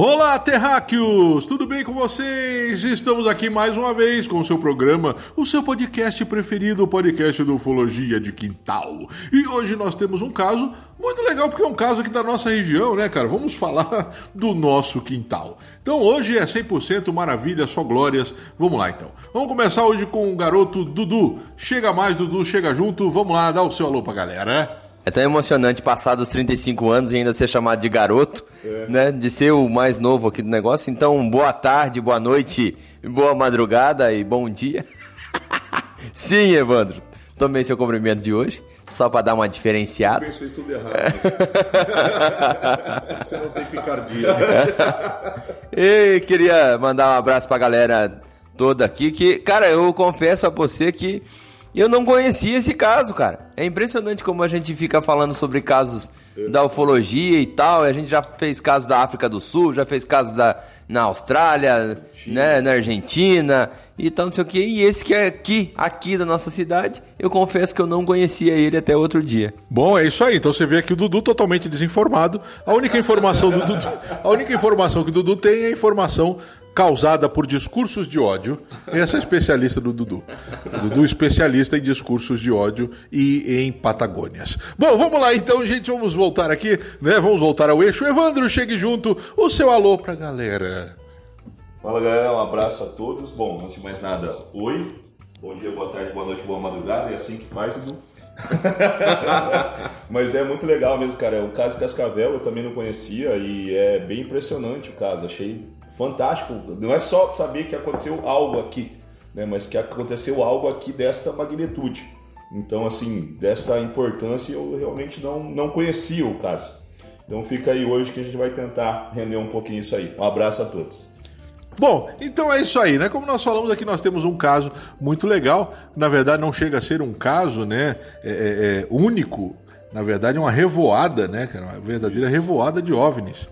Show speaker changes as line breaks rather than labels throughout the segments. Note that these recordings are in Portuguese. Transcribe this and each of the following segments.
Olá, terráqueos! Tudo bem com vocês? Estamos aqui mais uma vez com o seu programa, o seu podcast preferido, o podcast do Ufologia de Quintal. E hoje nós temos um caso muito legal, porque é um caso aqui da nossa região, né, cara? Vamos falar do nosso quintal. Então hoje é 100% maravilha, só glórias. Vamos lá então. Vamos começar hoje com o garoto Dudu. Chega mais, Dudu, chega junto. Vamos lá, dá o seu alô pra galera.
É tão emocionante passar dos 35 anos e ainda ser chamado de garoto, é. né? De ser o mais novo aqui do negócio. Então, boa tarde, boa noite, boa madrugada e bom dia. Sim, Evandro. Tomei seu cumprimento de hoje, só para dar uma diferenciada.
Eu pensei tudo errado. Você não tem picardia.
e queria mandar um abraço para a galera toda aqui, que, cara, eu confesso a você que eu não conhecia esse caso, cara. É impressionante como a gente fica falando sobre casos da ufologia e tal. a gente já fez caso da África do Sul, já fez caso da, na Austrália, né, na Argentina e tal, não sei o que. E esse que é aqui, aqui da nossa cidade, eu confesso que eu não conhecia ele até outro dia.
Bom, é isso aí. Então você vê aqui o Dudu totalmente desinformado. A única informação do Dudu, a única informação que o Dudu tem é a informação causada por discursos de ódio. Essa é especialista do Dudu. Dudu especialista em discursos de ódio e em Patagônias. Bom, vamos lá então, gente, vamos voltar aqui, né? Vamos voltar ao eixo. Evandro, chegue junto. O seu alô pra galera.
Fala galera, um abraço a todos. Bom, antes de mais nada, oi. Bom dia, boa tarde, boa noite, boa madrugada. É assim que faz, Dudu. Mas é muito legal mesmo, cara. O caso Cascavel eu também não conhecia e é bem impressionante o caso. Achei fantástico. Não é só saber que aconteceu algo aqui, né, mas que aconteceu algo aqui desta magnitude. Então, assim, dessa importância eu realmente não, não conhecia o caso. Então fica aí hoje que a gente vai tentar render um pouquinho isso aí. Um abraço a todos.
Bom, então é isso aí, né? Como nós falamos aqui, nós temos um caso muito legal. Na verdade, não chega a ser um caso, né? É, é, é único. Na verdade, é uma revoada, né? Uma verdadeira revoada de OVNIs.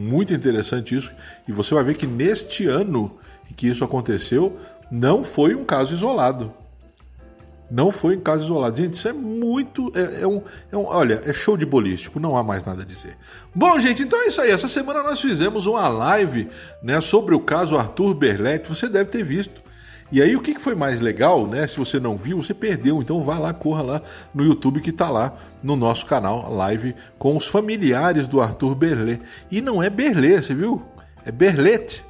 Muito interessante isso. E você vai ver que neste ano em que isso aconteceu, não foi um caso isolado. Não foi um caso isolado. Gente, isso é muito. É, é, um, é um. Olha, é show de bolístico, não há mais nada a dizer. Bom, gente, então é isso aí. Essa semana nós fizemos uma live né, sobre o caso Arthur Berletti. Você deve ter visto. E aí o que foi mais legal, né? Se você não viu, você perdeu. Então vá lá, corra lá no YouTube que tá lá no nosso canal, live com os familiares do Arthur Berlet. E não é Berlet, você viu? É Berlet.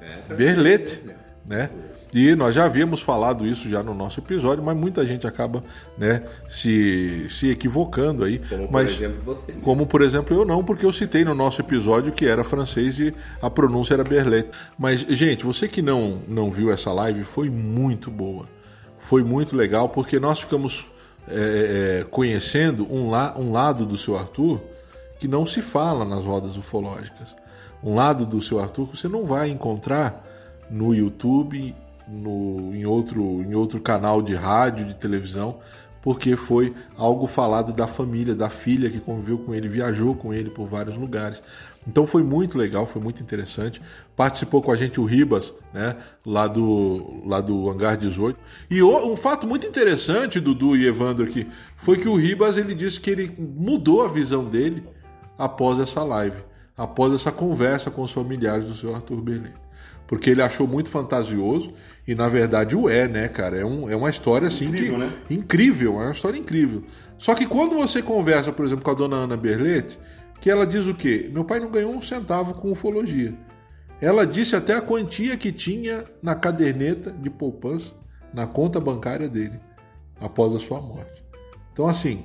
É, Berlet, né? E nós já havíamos falado isso já no nosso episódio, mas muita gente acaba né, se, se equivocando aí.
Como
mas,
por exemplo você. Né?
Como por exemplo eu não, porque eu citei no nosso episódio que era francês e a pronúncia era Berlet. Mas, gente, você que não, não viu essa live, foi muito boa. Foi muito legal, porque nós ficamos é, é, conhecendo um, la, um lado do seu Arthur que não se fala nas rodas ufológicas. Um lado do seu Arthur que você não vai encontrar no YouTube no, em, outro, em outro canal de rádio, de televisão, porque foi algo falado da família, da filha que conviveu com ele, viajou com ele por vários lugares. Então foi muito legal, foi muito interessante. Participou com a gente o Ribas, né, lá do, lá do Hangar 18. E um fato muito interessante, Dudu e Evandro aqui, foi que o Ribas ele disse que ele mudou a visão dele após essa live, após essa conversa com os familiares do senhor Arthur Berlim porque ele achou muito fantasioso e na verdade o é, né, cara? É, um, é uma história assim incrível, que né? incrível, é uma história incrível. Só que quando você conversa, por exemplo, com a dona Ana Berlete, que ela diz o quê? Meu pai não ganhou um centavo com ufologia. Ela disse até a quantia que tinha na caderneta de poupança, na conta bancária dele, após a sua morte. Então, assim,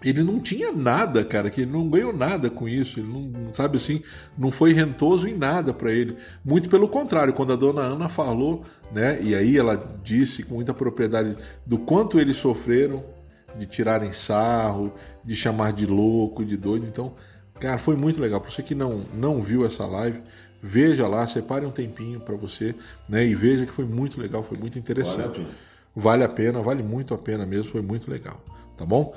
ele não tinha nada, cara, que ele não ganhou nada com isso, ele não, sabe assim, não foi rentoso em nada para ele. Muito pelo contrário, quando a dona Ana falou, né, e aí ela disse com muita propriedade do quanto eles sofreram de tirarem sarro, de chamar de louco, de doido, então Cara, foi muito legal. Para você que não, não viu essa live, veja lá, separe um tempinho para você, né? E veja que foi muito legal, foi muito interessante.
Vale a pena.
Vale a pena, vale muito a pena mesmo, foi muito legal, tá bom?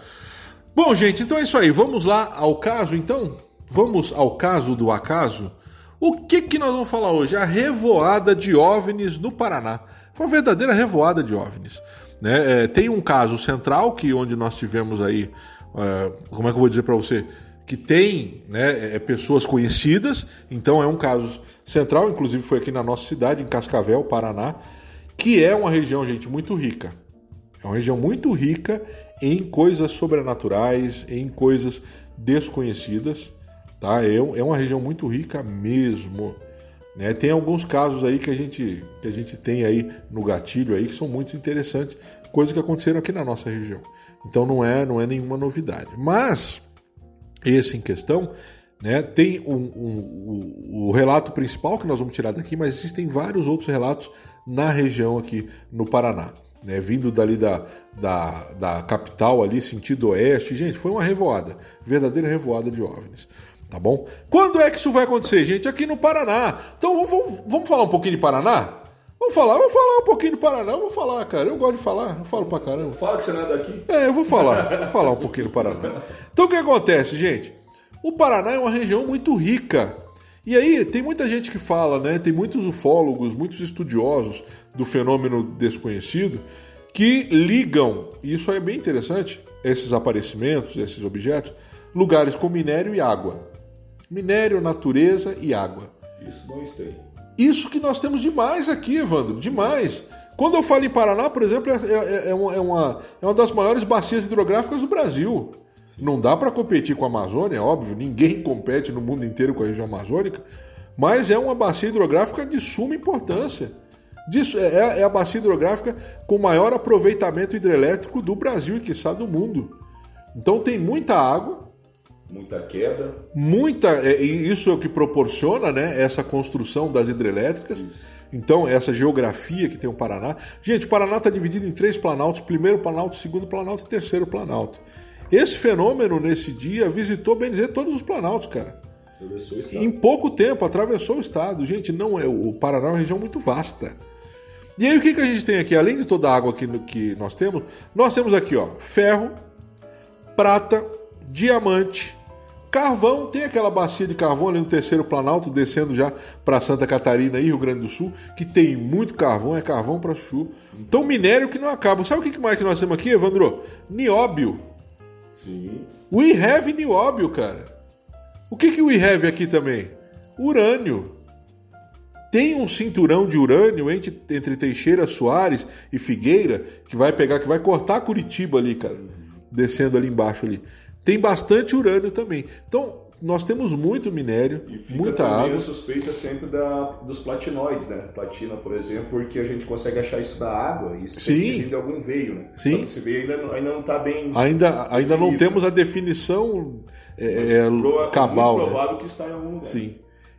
Bom, gente, então é isso aí. Vamos lá ao caso, então? Vamos ao caso do acaso? O que que nós vamos falar hoje? A revoada de OVNIs no Paraná. Foi uma verdadeira revoada de OVNIs. Né? É, tem um caso central que onde nós tivemos aí, é, como é que eu vou dizer para você, que tem né, é, pessoas conhecidas. Então é um caso central, inclusive foi aqui na nossa cidade, em Cascavel, Paraná, que é uma região, gente, muito rica. É uma região muito rica em coisas sobrenaturais, em coisas desconhecidas, tá? É, é uma região muito rica mesmo. Né? Tem alguns casos aí que a gente que a gente tem aí no gatilho aí que são muito interessantes, coisas que aconteceram aqui na nossa região. Então não é não é nenhuma novidade. Mas esse em questão, né, tem um, um, um, o relato principal que nós vamos tirar daqui, mas existem vários outros relatos na região aqui no Paraná. Né, vindo dali da, da, da capital ali, sentido oeste. Gente, foi uma revoada, verdadeira revoada de OVNIs. Tá bom? Quando é que isso vai acontecer, gente? Aqui no Paraná. Então vamos, vamos falar um pouquinho de Paraná? Vamos falar, vou falar um pouquinho de Paraná, eu vou falar, cara. Eu gosto de falar, eu falo pra caramba.
Fala que você não é daqui.
É, eu vou falar, vou falar um pouquinho do Paraná. Então o que acontece, gente? O Paraná é uma região muito rica. E aí tem muita gente que fala, né? Tem muitos ufólogos, muitos estudiosos do fenômeno desconhecido que ligam, e isso é bem interessante, esses aparecimentos, esses objetos, lugares com minério e água. Minério, natureza e água.
Isso não tem.
Isso que nós temos demais aqui, Evandro, demais. Quando eu falo em Paraná, por exemplo, é, é, é, uma, é, uma, é uma das maiores bacias hidrográficas do Brasil. Não dá para competir com a Amazônia, é óbvio, ninguém compete no mundo inteiro com a região amazônica, mas é uma bacia hidrográfica de suma importância. Disso, é, é a bacia hidrográfica com maior aproveitamento hidrelétrico do Brasil e, quiçá, do mundo. Então tem muita água,
Muita queda.
Muita, é, isso é o que proporciona né, essa construção das hidrelétricas. Isso. Então, essa geografia que tem o Paraná. Gente, o Paraná está dividido em três planaltos: primeiro planalto, segundo planalto e terceiro planalto. Esse fenômeno, nesse dia, visitou, bem dizer, todos os planaltos, cara. Em pouco tempo, atravessou o estado. Gente, não é. O Paraná é uma região muito vasta. E aí, o que, que a gente tem aqui? Além de toda a água que, que nós temos, nós temos aqui, ó, ferro, prata, diamante, Carvão, tem aquela bacia de carvão ali no terceiro planalto, descendo já para Santa Catarina e Rio Grande do Sul, que tem muito carvão, é carvão para chuva. Então, minério que não acaba. Sabe o que mais que nós temos aqui, Evandro? Nióbio.
Sim.
We have nióbio, cara. O que, que we have aqui também? Urânio. Tem um cinturão de urânio entre, entre Teixeira, Soares e Figueira que vai pegar, que vai cortar Curitiba ali, cara. Descendo ali embaixo ali tem bastante urânio também. Então, nós temos muito minério,
e fica
muita água.
a suspeita sempre da, dos platinoides, né? Platina, por exemplo, porque a gente consegue achar isso da água e isso
Sim.
de algum veio, né?
Sim.
Esse veio ainda, não- ainda não está bem...
Ainda, ainda não temos a definição é,
prova-
cabal. né?
provável que está em algum lugar.
Sim.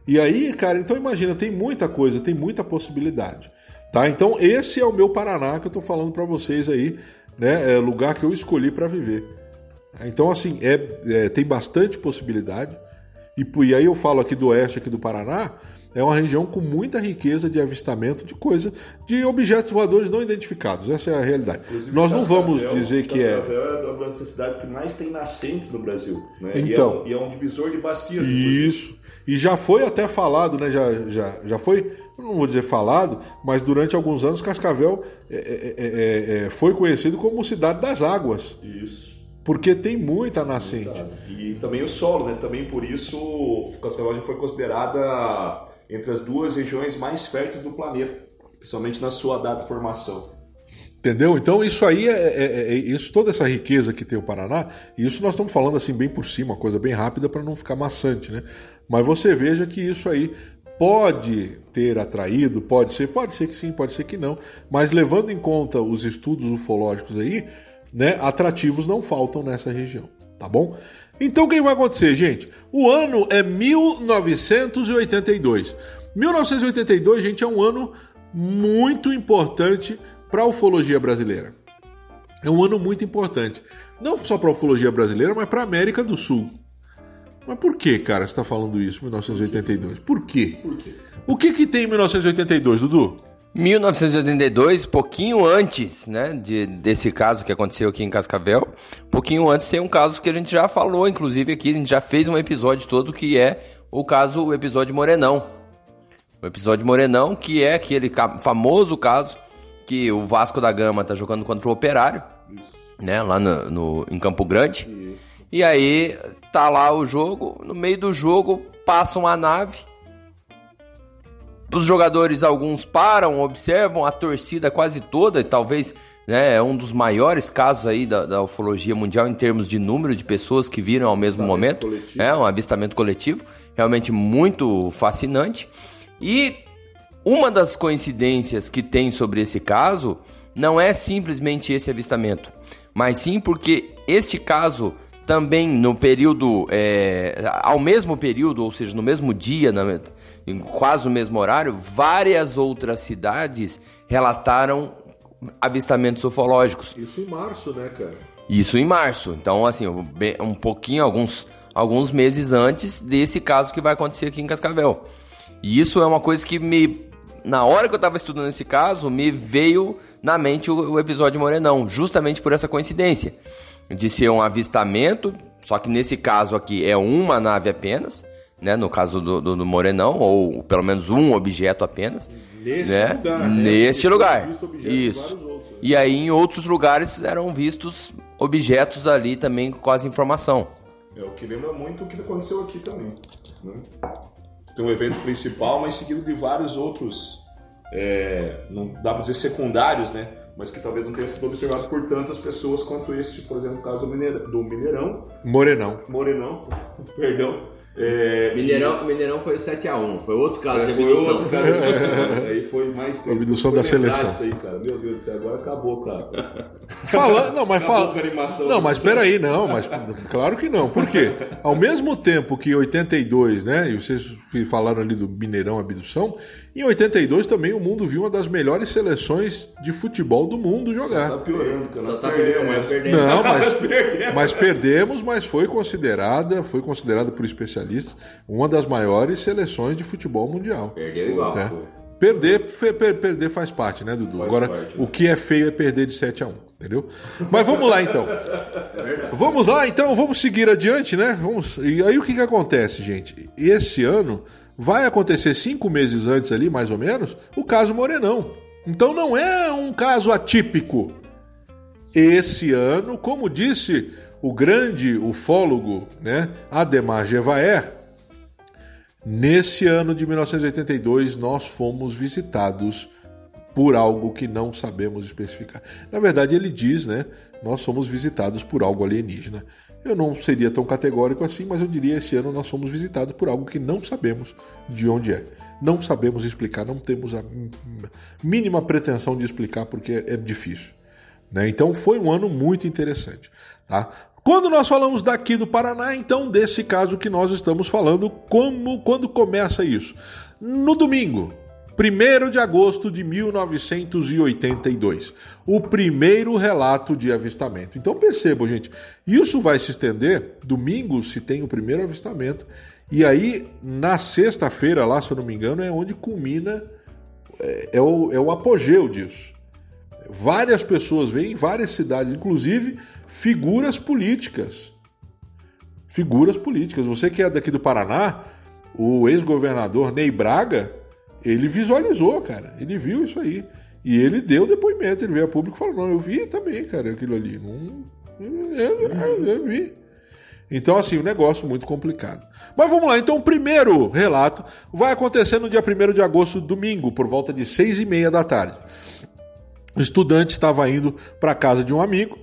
E aí, cara, então imagina, tem muita coisa, tem muita possibilidade. Tá? Então, esse é o meu Paraná que eu tô falando para vocês aí, né? É o lugar que eu escolhi para viver. Então, assim, é, é, tem bastante possibilidade. E, e aí eu falo aqui do oeste, aqui do Paraná, é uma região com muita riqueza de avistamento de coisa, de objetos voadores não identificados. Essa é a realidade.
Inclusive,
Nós não vamos dizer que é.
Cascavel é uma das cidades que mais tem nascentes no Brasil. Né?
Então.
E é, um, e é um divisor de bacias. inclusive.
Isso. E já foi até falado, né? Já, já, já foi, não vou dizer falado, mas durante alguns anos Cascavel é, é, é, é, foi conhecido como cidade das águas,
Isso.
Porque tem muita nascente.
E também o solo, né? Também por isso Cascavel foi considerada entre as duas regiões mais férteis do planeta, principalmente na sua data de formação.
Entendeu? Então isso aí é, é- é- isso toda essa riqueza que tem o Paraná, e isso nós estamos falando assim bem por cima, uma coisa bem rápida para não ficar maçante, né? Mas você veja que isso aí pode ter atraído, pode ser, pode ser que sim, pode ser que não, mas levando em conta os estudos ufológicos aí, né, atrativos não faltam nessa região, tá bom? Então o que vai acontecer, gente? O ano é 1982. 1982, gente, é um ano muito importante para a ufologia brasileira. É um ano muito importante. Não só para a ufologia brasileira, mas para a América do Sul. Mas por que, cara, você está falando isso, 1982? Por quê?
Por quê?
O que que tem em 1982, Dudu?
1982, pouquinho antes, né, de, desse caso que aconteceu aqui em Cascavel, pouquinho antes tem um caso que a gente já falou, inclusive aqui, a gente já fez um episódio todo que é o caso, o episódio Morenão. O episódio Morenão, que é aquele famoso caso que o Vasco da Gama tá jogando contra o Operário, né, lá no, no- em Campo Grande. E aí tá lá o jogo, no meio do jogo passa uma nave, os jogadores, alguns param, observam, a torcida quase toda, e talvez né, é um dos maiores casos aí da, da ufologia mundial em termos de número de pessoas que viram ao mesmo momento.
coletivo.
É um avistamento coletivo, realmente muito fascinante. E uma das coincidências que tem sobre esse caso não é simplesmente esse avistamento, mas sim porque este caso também no período, é, ao mesmo período, ou seja, no mesmo dia, na- em quase o mesmo horário, várias outras cidades relataram avistamentos ufológicos.
Isso em março, né, cara?
Isso em março. Então, assim, um pouquinho, alguns, alguns meses antes desse caso que vai acontecer aqui em Cascavel. E isso é uma coisa que me. Na hora que eu tava estudando esse caso, me veio na mente o, o episódio Morenão, justamente por essa coincidência. De ser um avistamento, só que nesse caso aqui é uma nave apenas, né? No caso do, do, do Morenão, ou pelo menos um objeto apenas.
Nesse
né?
lugar, né?
Neste
Porque
lugar. Isso.
outros, né?
E aí em outros lugares eram vistos objetos ali também com quase informação.
É o que lembra muito o que aconteceu aqui também. Né? Tem um evento principal, mas seguido de vários outros, é, não dá pra dizer secundários, né? Mas que talvez não tenha sido observado por tantas pessoas quanto esse, por exemplo, o caso do, Mineira- do Mineirão,
Morenão.
Morenão, perdão. É,
Mineirão foi o 7x1, foi outro caso
É, foi outro, cara. abdução. Isso aí foi mais tempo.
Abdução
Foi
da seleção.
Isso aí, cara. Meu Deus do céu, agora acabou, cara.
Falando, não, mas fala.
com a animação.
Não, mas peraí, não, mas claro que não. Por quê? Ao mesmo tempo que em 82, né, e vocês falaram ali do Mineirão Abdução, em 82 também o mundo viu uma das melhores seleções de futebol do mundo
Tá
jogar.
piorando, cara. Nós
tá
perdemos
perdendo.
Não, mas,
perdemos.
mas perdemos, mas foi considerada, foi considerada por especialistas uma das maiores seleções de futebol mundial.
Perdeu igual.
Tá? Perder, per- perder faz parte, né, Dudu?
Faz
Agora,
parte,
o
né?
que é feio é perder de 7 a 1 entendeu? Mas vamos lá então. Vamos lá então, vamos seguir adiante, né? Vamos. E aí o que, que acontece, gente? Esse ano vai acontecer cinco meses antes ali, mais ou menos, o caso Morenão. Então não é um caso atípico. Esse ano, como disse o grande ufólogo, né, Ademar Gevaer, Nesse ano de 1982, nós fomos visitados por algo que não sabemos especificar. Na verdade, ele diz, né? Nós somos visitados por algo alienígena. Eu não seria tão categórico assim, mas eu diria esse ano nós fomos visitados por algo que não sabemos de onde é. Não sabemos explicar, não temos a mínima pretensão de explicar porque é difícil. Né? Então foi um ano muito interessante. Tá? Quando nós falamos daqui do Paraná, então desse caso que nós estamos falando, como quando começa isso? No domingo, 1 de agosto de 1982, o primeiro relato de avistamento. Então percebam, gente, isso vai se estender. Domingo se tem o primeiro avistamento, e aí na sexta-feira, lá, se eu não me engano, é onde culmina, é, é o, é o apogeu disso. Várias pessoas vêm, várias cidades, inclusive figuras políticas. Figuras políticas. Você que é daqui do Paraná, o ex-governador Ney Braga, ele visualizou, cara. Ele viu isso aí. E ele deu depoimento, ele veio a público e falou: Não, eu vi também, cara, aquilo ali. Não, eu, eu, eu vi. Então, assim, um negócio muito complicado. Mas vamos lá, então o primeiro relato vai acontecer no dia 1 de agosto, domingo, por volta de 6 e meia da tarde. O estudante estava indo para a casa de um amigo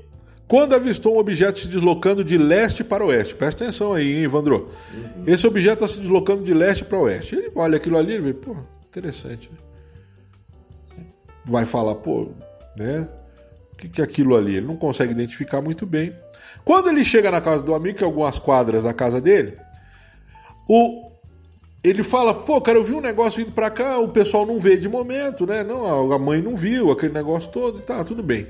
quando avistou um objeto se deslocando de leste para oeste. Presta atenção aí, hein, Evandro? Uhum. Esse objeto está se deslocando de leste para oeste. Ele olha aquilo ali e vê, pô, interessante. Vai falar, pô, né? O que, que é aquilo ali? Ele não consegue identificar muito bem. Quando ele chega na casa do amigo, que é algumas quadras da casa dele, o, ele fala, pô, cara, eu vi um negócio indo pra cá, o pessoal não vê de momento, né? Não, a mãe não viu aquele negócio todo e tá, tudo bem.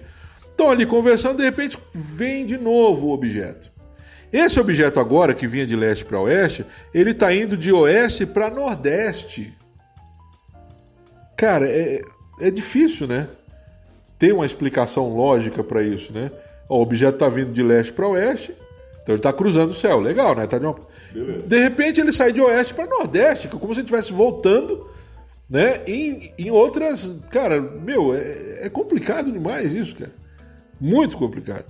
Estão ali conversando, de repente vem de novo o objeto. Esse objeto agora, que vinha de leste para oeste, ele está indo de oeste para nordeste. Cara, é, é difícil, né? Ter uma explicação lógica para isso, né? Ó, o objeto está vindo de leste para oeste, então ele está cruzando o céu. Legal, né? Tá de, uma... de repente ele sai de oeste para nordeste, como se ele estivesse voltando né? Em, em outras. Cara, meu, é, é complicado demais isso, cara. Muito complicado.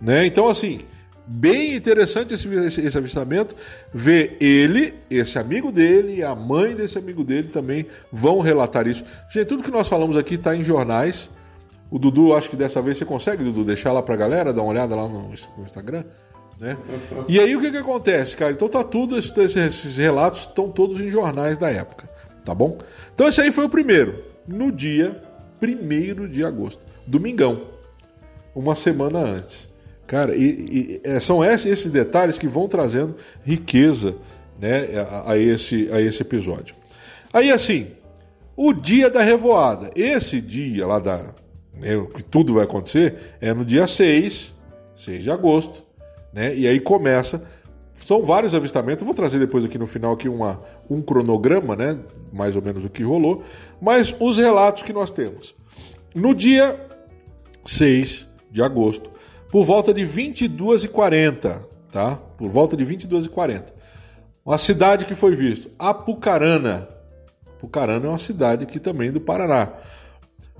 Né? Então, assim, bem interessante esse, esse, esse, avistamento. Ver ele, esse amigo dele e a mãe desse amigo dele também vão relatar isso. Gente, tudo que nós falamos aqui está em jornais. O Dudu, acho que dessa vez você consegue, Dudu, deixar lá pra galera, dar uma olhada lá no, no Instagram. Né? E aí o que, que acontece, cara? Então tá tudo, esses, esses relatos estão todos em jornais da época, tá bom? Então esse aí foi o primeiro, no dia 1 de agosto, domingão, uma semana antes. Cara, e, e é, são esses, detalhes que vão trazendo riqueza né, a, a, esse, a esse episódio. Aí assim, o dia da revoada. Esse dia lá da. Né, que tudo vai acontecer é no dia 6, 6 de agosto. Né, e aí começa são vários avistamentos. Vou trazer depois aqui no final aqui uma, um cronograma, né? Mais ou menos o que rolou. Mas os relatos que nós temos. No dia 6 de agosto, por volta de 22h40, tá? Por volta de 22h40. Uma cidade que foi vista, Apucarana. Apucarana é uma cidade aqui também do Paraná.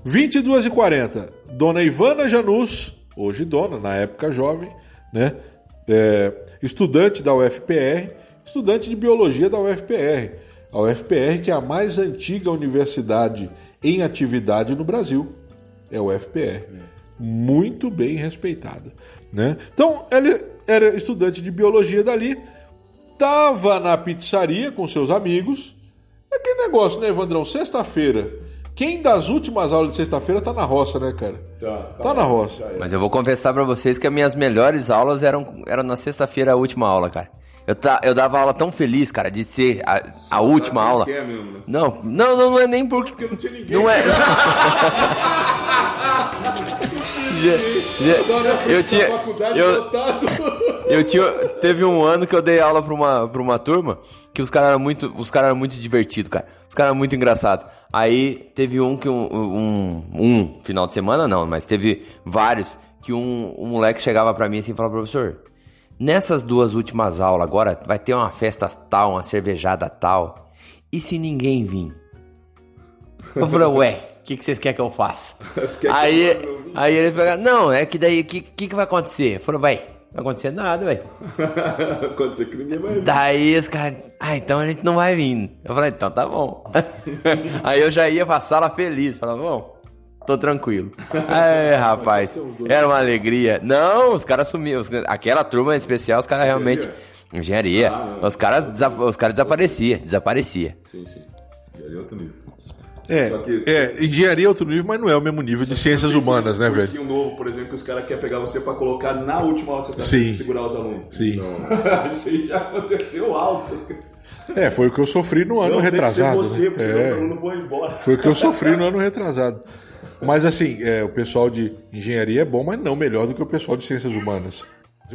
22h40, Dona Ivana Janus, hoje dona, na época jovem, né? É, estudante da UFPR, estudante de biologia da UFPR. A UFPR, que é a mais antiga universidade em atividade no Brasil, é a UFPR. Muito bem respeitada. Né? Então, ele era estudante de biologia dali, estava na pizzaria com seus amigos. Aquele negócio, né, Evandrão? Sexta-feira quem das últimas aulas de sexta-feira tá na roça, né, cara? Tá, tá, tá na roça.
Mas eu vou confessar para vocês que as minhas melhores aulas eram, eram na sexta-feira a última aula, cara. Eu, tá, eu dava aula tão feliz, cara, de ser a, a última aula. É mesmo, né? Não, não, não, não é nem porque. Porque não tinha ninguém. Não é. eu tinha. Eu, eu tinha. Teve um ano que eu dei aula pra uma, pra uma turma que os caras eram muito. Os caras eram muito divertidos, cara. Os caras eram muito engraçados. Aí teve um que um, um, um, final de semana, não, mas teve vários que um, um moleque chegava pra mim assim e falava, professor, nessas duas últimas aulas agora vai ter uma festa tal, uma cervejada tal. E se ninguém vir? Eu falei, ué, o que, que vocês querem que eu faça? aí, aí ele pega, não, é que daí, o que, que, que vai acontecer? Falou, vai, não vai acontecer nada, velho.
acontecer que ninguém vai vir.
Daí os caras, ah, então a gente não vai vir. Eu falei, então tá bom. aí eu já ia pra sala feliz, falava, bom, tô tranquilo. É, rapaz, era uma alegria. Não, os caras sumiam, aquela turma especial, os caras realmente... Engenharia. Ah, os caras os cara desaparecia, desaparecia.
Sim, sim. Engenharia é outro nível.
É, que, é, engenharia é outro nível, mas não é o mesmo nível de ciências humanas, né, velho?
Um novo, por exemplo, que os caras querem pegar você para colocar na última aula que você está e segurar os alunos.
Sim.
Então, isso aí já aconteceu alto.
É, foi o que eu sofri no ano não, retrasado.
Tem que ser você, porque é, os alunos vão embora.
Foi o que eu sofri no ano retrasado. Mas assim, é, o pessoal de engenharia é bom, mas não melhor do que o pessoal de ciências humanas.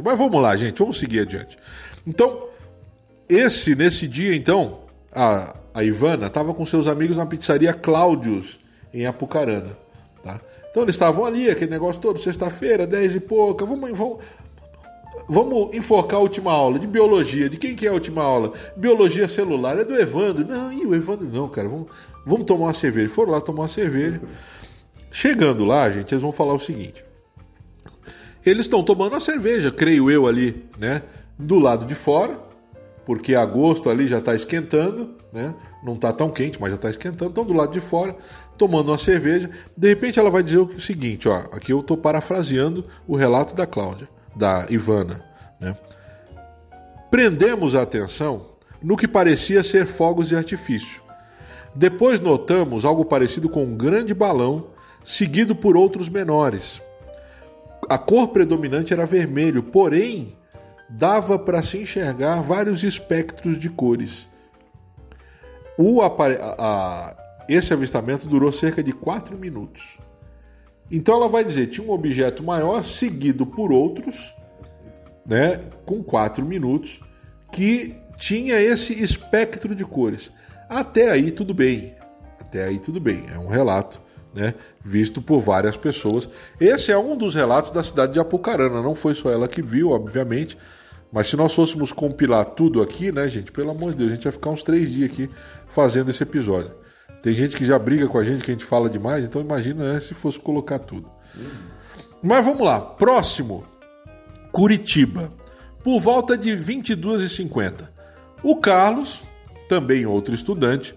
Mas vamos lá, gente, vamos seguir adiante. Então, esse, nesse dia, então, a, a Ivana estava com seus amigos na pizzaria Cláudios, em Apucarana. Tá? Então eles estavam ali, aquele negócio todo, sexta-feira, dez e pouca, vamos, vamos, vamos enfocar a última aula de biologia. De quem que é a última aula? Biologia celular, é do Evandro. Não, e o Evandro não, cara, vamos, vamos tomar uma cerveja. Foram lá tomar uma cerveja. Chegando lá, gente, eles vão falar o seguinte. Eles estão tomando a cerveja, creio eu ali, né? Do lado de fora, porque agosto ali já está esquentando, né? Não está tão quente, mas já está esquentando. Então do lado de fora, tomando uma cerveja. De repente ela vai dizer o seguinte, ó, aqui eu estou parafraseando o relato da Cláudia, da Ivana, né? Prendemos a atenção no que parecia ser fogos de artifício. Depois notamos algo parecido com um grande balão, seguido por outros menores. A cor predominante era vermelho, porém dava para se enxergar vários espectros de cores. Apare... a... Esse avistamento durou cerca de 4 minutos. Então ela vai dizer: tinha um objeto maior seguido por outros né, com 4 minutos, que tinha esse espectro de cores. Até aí tudo bem. Até aí tudo bem. É um relato, né, visto por várias pessoas. Esse é um dos relatos da cidade de Apucarana. Não foi só ela que viu, obviamente. Mas se nós fôssemos compilar tudo aqui, né, gente, pelo amor de Deus, a gente ia ficar uns três dias aqui fazendo esse episódio. Tem gente que já briga com a gente que a gente fala demais, então imagina né, se fosse colocar tudo. Mas vamos lá, próximo. Curitiba. Por volta de 22h50. O Carlos, também outro estudante,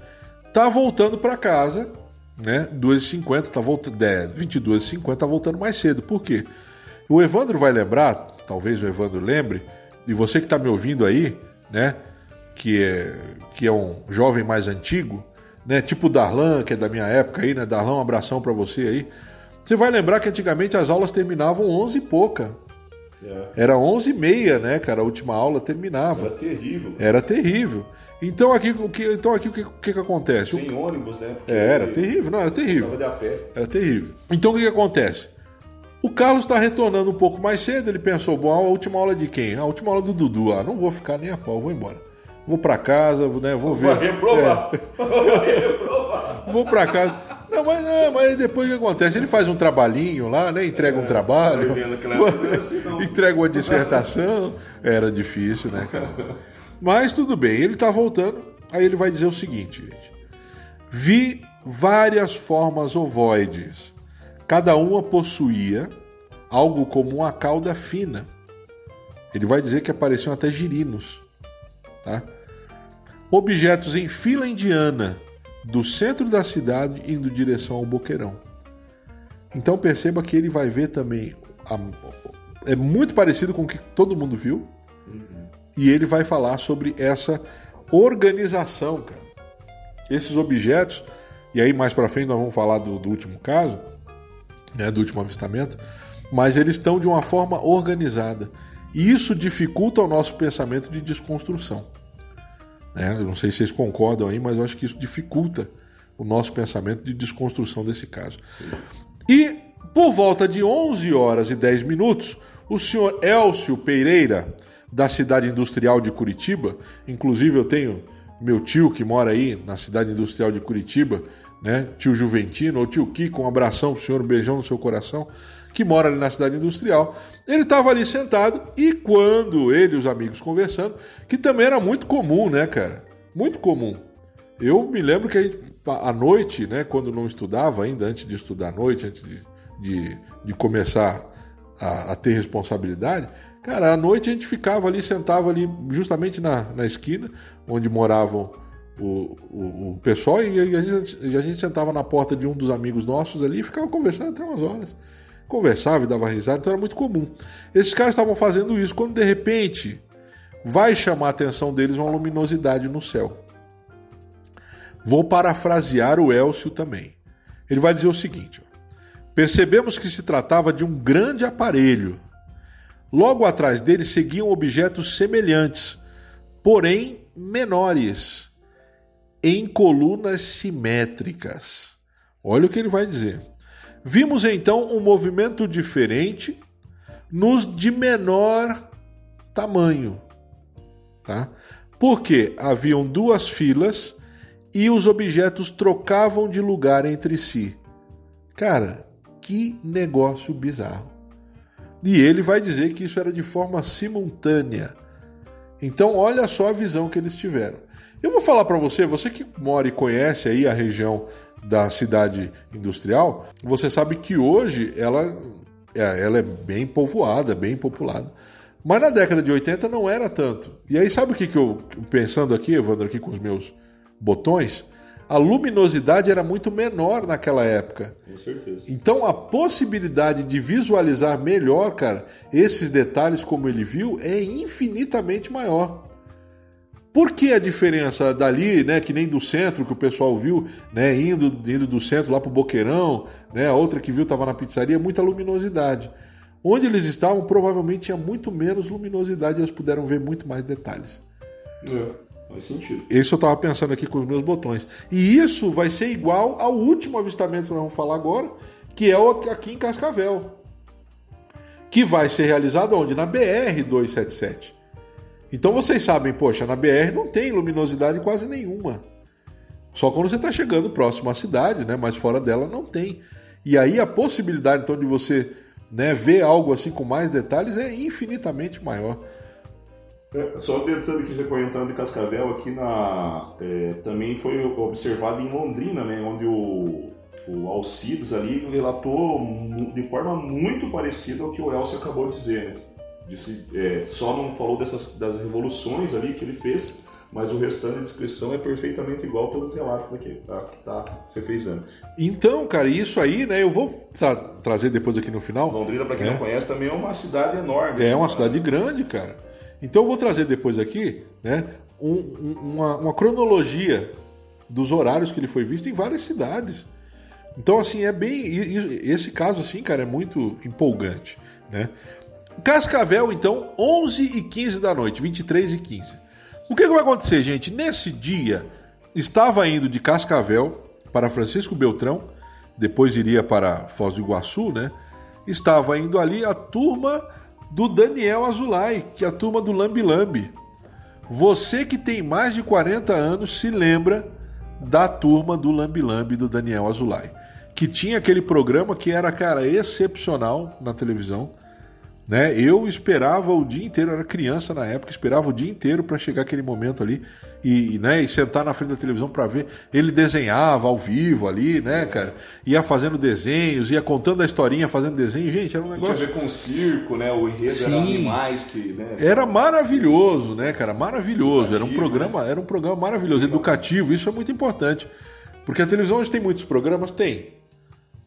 tá voltando para casa, né? 2h50, tá voltando, é, 22h50, tá voltando mais cedo. Por quê? O Evandro vai lembrar, talvez o Evandro lembre, e você que está me ouvindo aí, né? Que é, que é um jovem mais antigo, né? Tipo o Darlan, que é da minha época aí, né? Darlan, um abração para você aí. Você vai lembrar que antigamente as aulas terminavam 11 e pouca. É. Era 11 e meia, né, cara? A última aula terminava.
Era terrível.
Era terrível. Então aqui o que, então aqui, o que, o que, que acontece?
Sem o... ônibus, né?
Porque era terrível, não, era terrível. Era terrível. Então o que, que acontece? O Carlos está retornando um pouco mais cedo, ele pensou, bom, a última aula de quem? A última aula do Dudu. Ah, não vou ficar nem a pau, vou embora. Vou para casa, né, vou ver.
Vai reprovar. É. Vai
reprovar. Vou para casa. Não, mas, não, mas depois o que acontece? Ele faz um trabalhinho lá, né? Entrega um trabalho, entrega uma dissertação. Era difícil, né, cara? Mas tudo bem, ele está voltando. Aí ele vai dizer o seguinte, gente. Vi várias formas ovoides. Cada uma possuía algo como uma cauda fina. Ele vai dizer que apareciam até girinos. Tá? Objetos em fila indiana do centro da cidade indo em direção ao Boqueirão. Então perceba que ele vai ver também. A, é muito parecido com o que todo mundo viu. Uhum. E ele vai falar sobre essa organização, cara. Esses objetos, e aí mais para frente nós vamos falar do, do último caso, né, do último avistamento, mas eles estão de uma forma organizada. E isso dificulta o nosso pensamento de desconstrução. Né? Eu não sei se vocês concordam aí, mas eu acho que isso dificulta o nosso pensamento de desconstrução desse caso. E por volta de 11 horas e 10 minutos, o senhor Elcio Pereira, da cidade industrial de Curitiba, inclusive eu tenho meu tio que mora aí na cidade industrial de Curitiba, né? Tio Juventino ou tio Kiko, um abração pro senhor, um beijão no seu coração, que mora ali na cidade industrial. Ele estava ali sentado e quando ele e os amigos conversando, que também era muito comum, né, cara? Muito comum. Eu me lembro que a à noite, né, quando não estudava ainda, antes de estudar à noite, antes de, de, de começar a, a, ter responsabilidade, cara, à noite a gente ficava ali, sentava ali justamente na, na esquina onde moravam o, o, o pessoal e a gente, a gente sentava na porta de um dos amigos nossos ali e ficava conversando até umas horas conversava e dava risada, então era muito comum. Esses caras estavam fazendo isso quando de repente vai chamar a atenção deles uma luminosidade no céu. Vou parafrasear o Elcio também. Ele vai dizer o seguinte: percebemos que se tratava de um grande aparelho. Logo atrás dele seguiam objetos semelhantes, porém menores, em colunas simétricas. Olha o que ele vai dizer. Vimos então um movimento diferente nos de menor tamanho, tá? Porque haviam duas filas e os objetos trocavam de lugar entre si. Cara, que negócio bizarro. E ele vai dizer que isso era de forma simultânea. Então, olha só a visão que eles tiveram. Eu vou falar para você, você que mora e conhece aí a região da cidade industrial, você sabe que hoje ela, é, ela é bem povoada, bem populada. Mas na década de 80 não era tanto. E aí sabe o que, que eu, pensando aqui, Evandro, aqui com os meus botões, a luminosidade era muito menor naquela época.
Com certeza.
Então a possibilidade de visualizar melhor, cara, esses detalhes como ele viu é infinitamente maior. Por que a diferença dali, né, que nem do centro que o pessoal viu, né, indo, indo do centro lá para o Boqueirão, né, a outra que viu estava na pizzaria, muita luminosidade. Onde eles estavam, provavelmente tinha muito menos luminosidade e eles puderam ver muito mais detalhes.
É, faz sentido.
Isso eu estava pensando aqui com os meus botões. E isso vai ser igual ao último avistamento que nós vamos falar agora, que é o aqui em Cascavel. que vai ser realizado onde? Na BR 277. Então vocês sabem, poxa, na BR não tem luminosidade quase nenhuma. Só quando você está chegando próximo à cidade, né? Mas fora dela não tem. E aí a possibilidade então de você né, ver algo assim com mais detalhes é infinitamente maior.
É, só tentando que recorrentando de Cascavel aqui na é, também foi observado em Londrina, né, onde o, o Alcides ali relatou de forma muito parecida ao que o Elcio acabou de dizer. Né? Disse, é, só não falou dessas das revoluções ali que ele fez, mas o restante da descrição é perfeitamente igual a todos os relatos daqui, tá? que tá, você fez antes.
Então, cara, isso aí, né? Eu vou tra trazer depois aqui no final.
Londrina, para quem
é.
não conhece, também é uma cidade enorme.
É uma cara. cidade grande, cara. Então eu vou trazer depois aqui, né? Um, um, uma, uma cronologia dos horários que ele foi visto em várias cidades. Então, assim, é bem. Esse caso, assim, cara, é muito empolgante, né? Cascavel, então, 11 e 15 da noite, 23 e 15. O que, que vai acontecer, gente? Nesse dia, estava indo de Cascavel para Francisco Beltrão, depois iria para Foz do Iguaçu, né? Estava indo ali a turma do Daniel Azulay, que é a turma do Lambi Lambi. Você que tem mais de 40 anos se lembra da turma do Lambi Lambi do Daniel Azulay, que tinha aquele programa que era, cara, excepcional na televisão né? Eu esperava o dia inteiro, era criança na época, esperava o dia inteiro para chegar aquele momento ali e, né, e sentar na frente da televisão para ver. Ele desenhava ao vivo ali, né, cara? Ia fazendo desenhos, ia contando a historinha, fazendo desenho. Gente, era um negócio.
Tinha a ver com o circo, né? O enredo Sim. era animais que. Né?
Era maravilhoso, né, cara? Maravilhoso. Era um programa, né? era um programa maravilhoso, educativo. Isso é muito importante. Porque a televisão hoje tem muitos programas? Tem.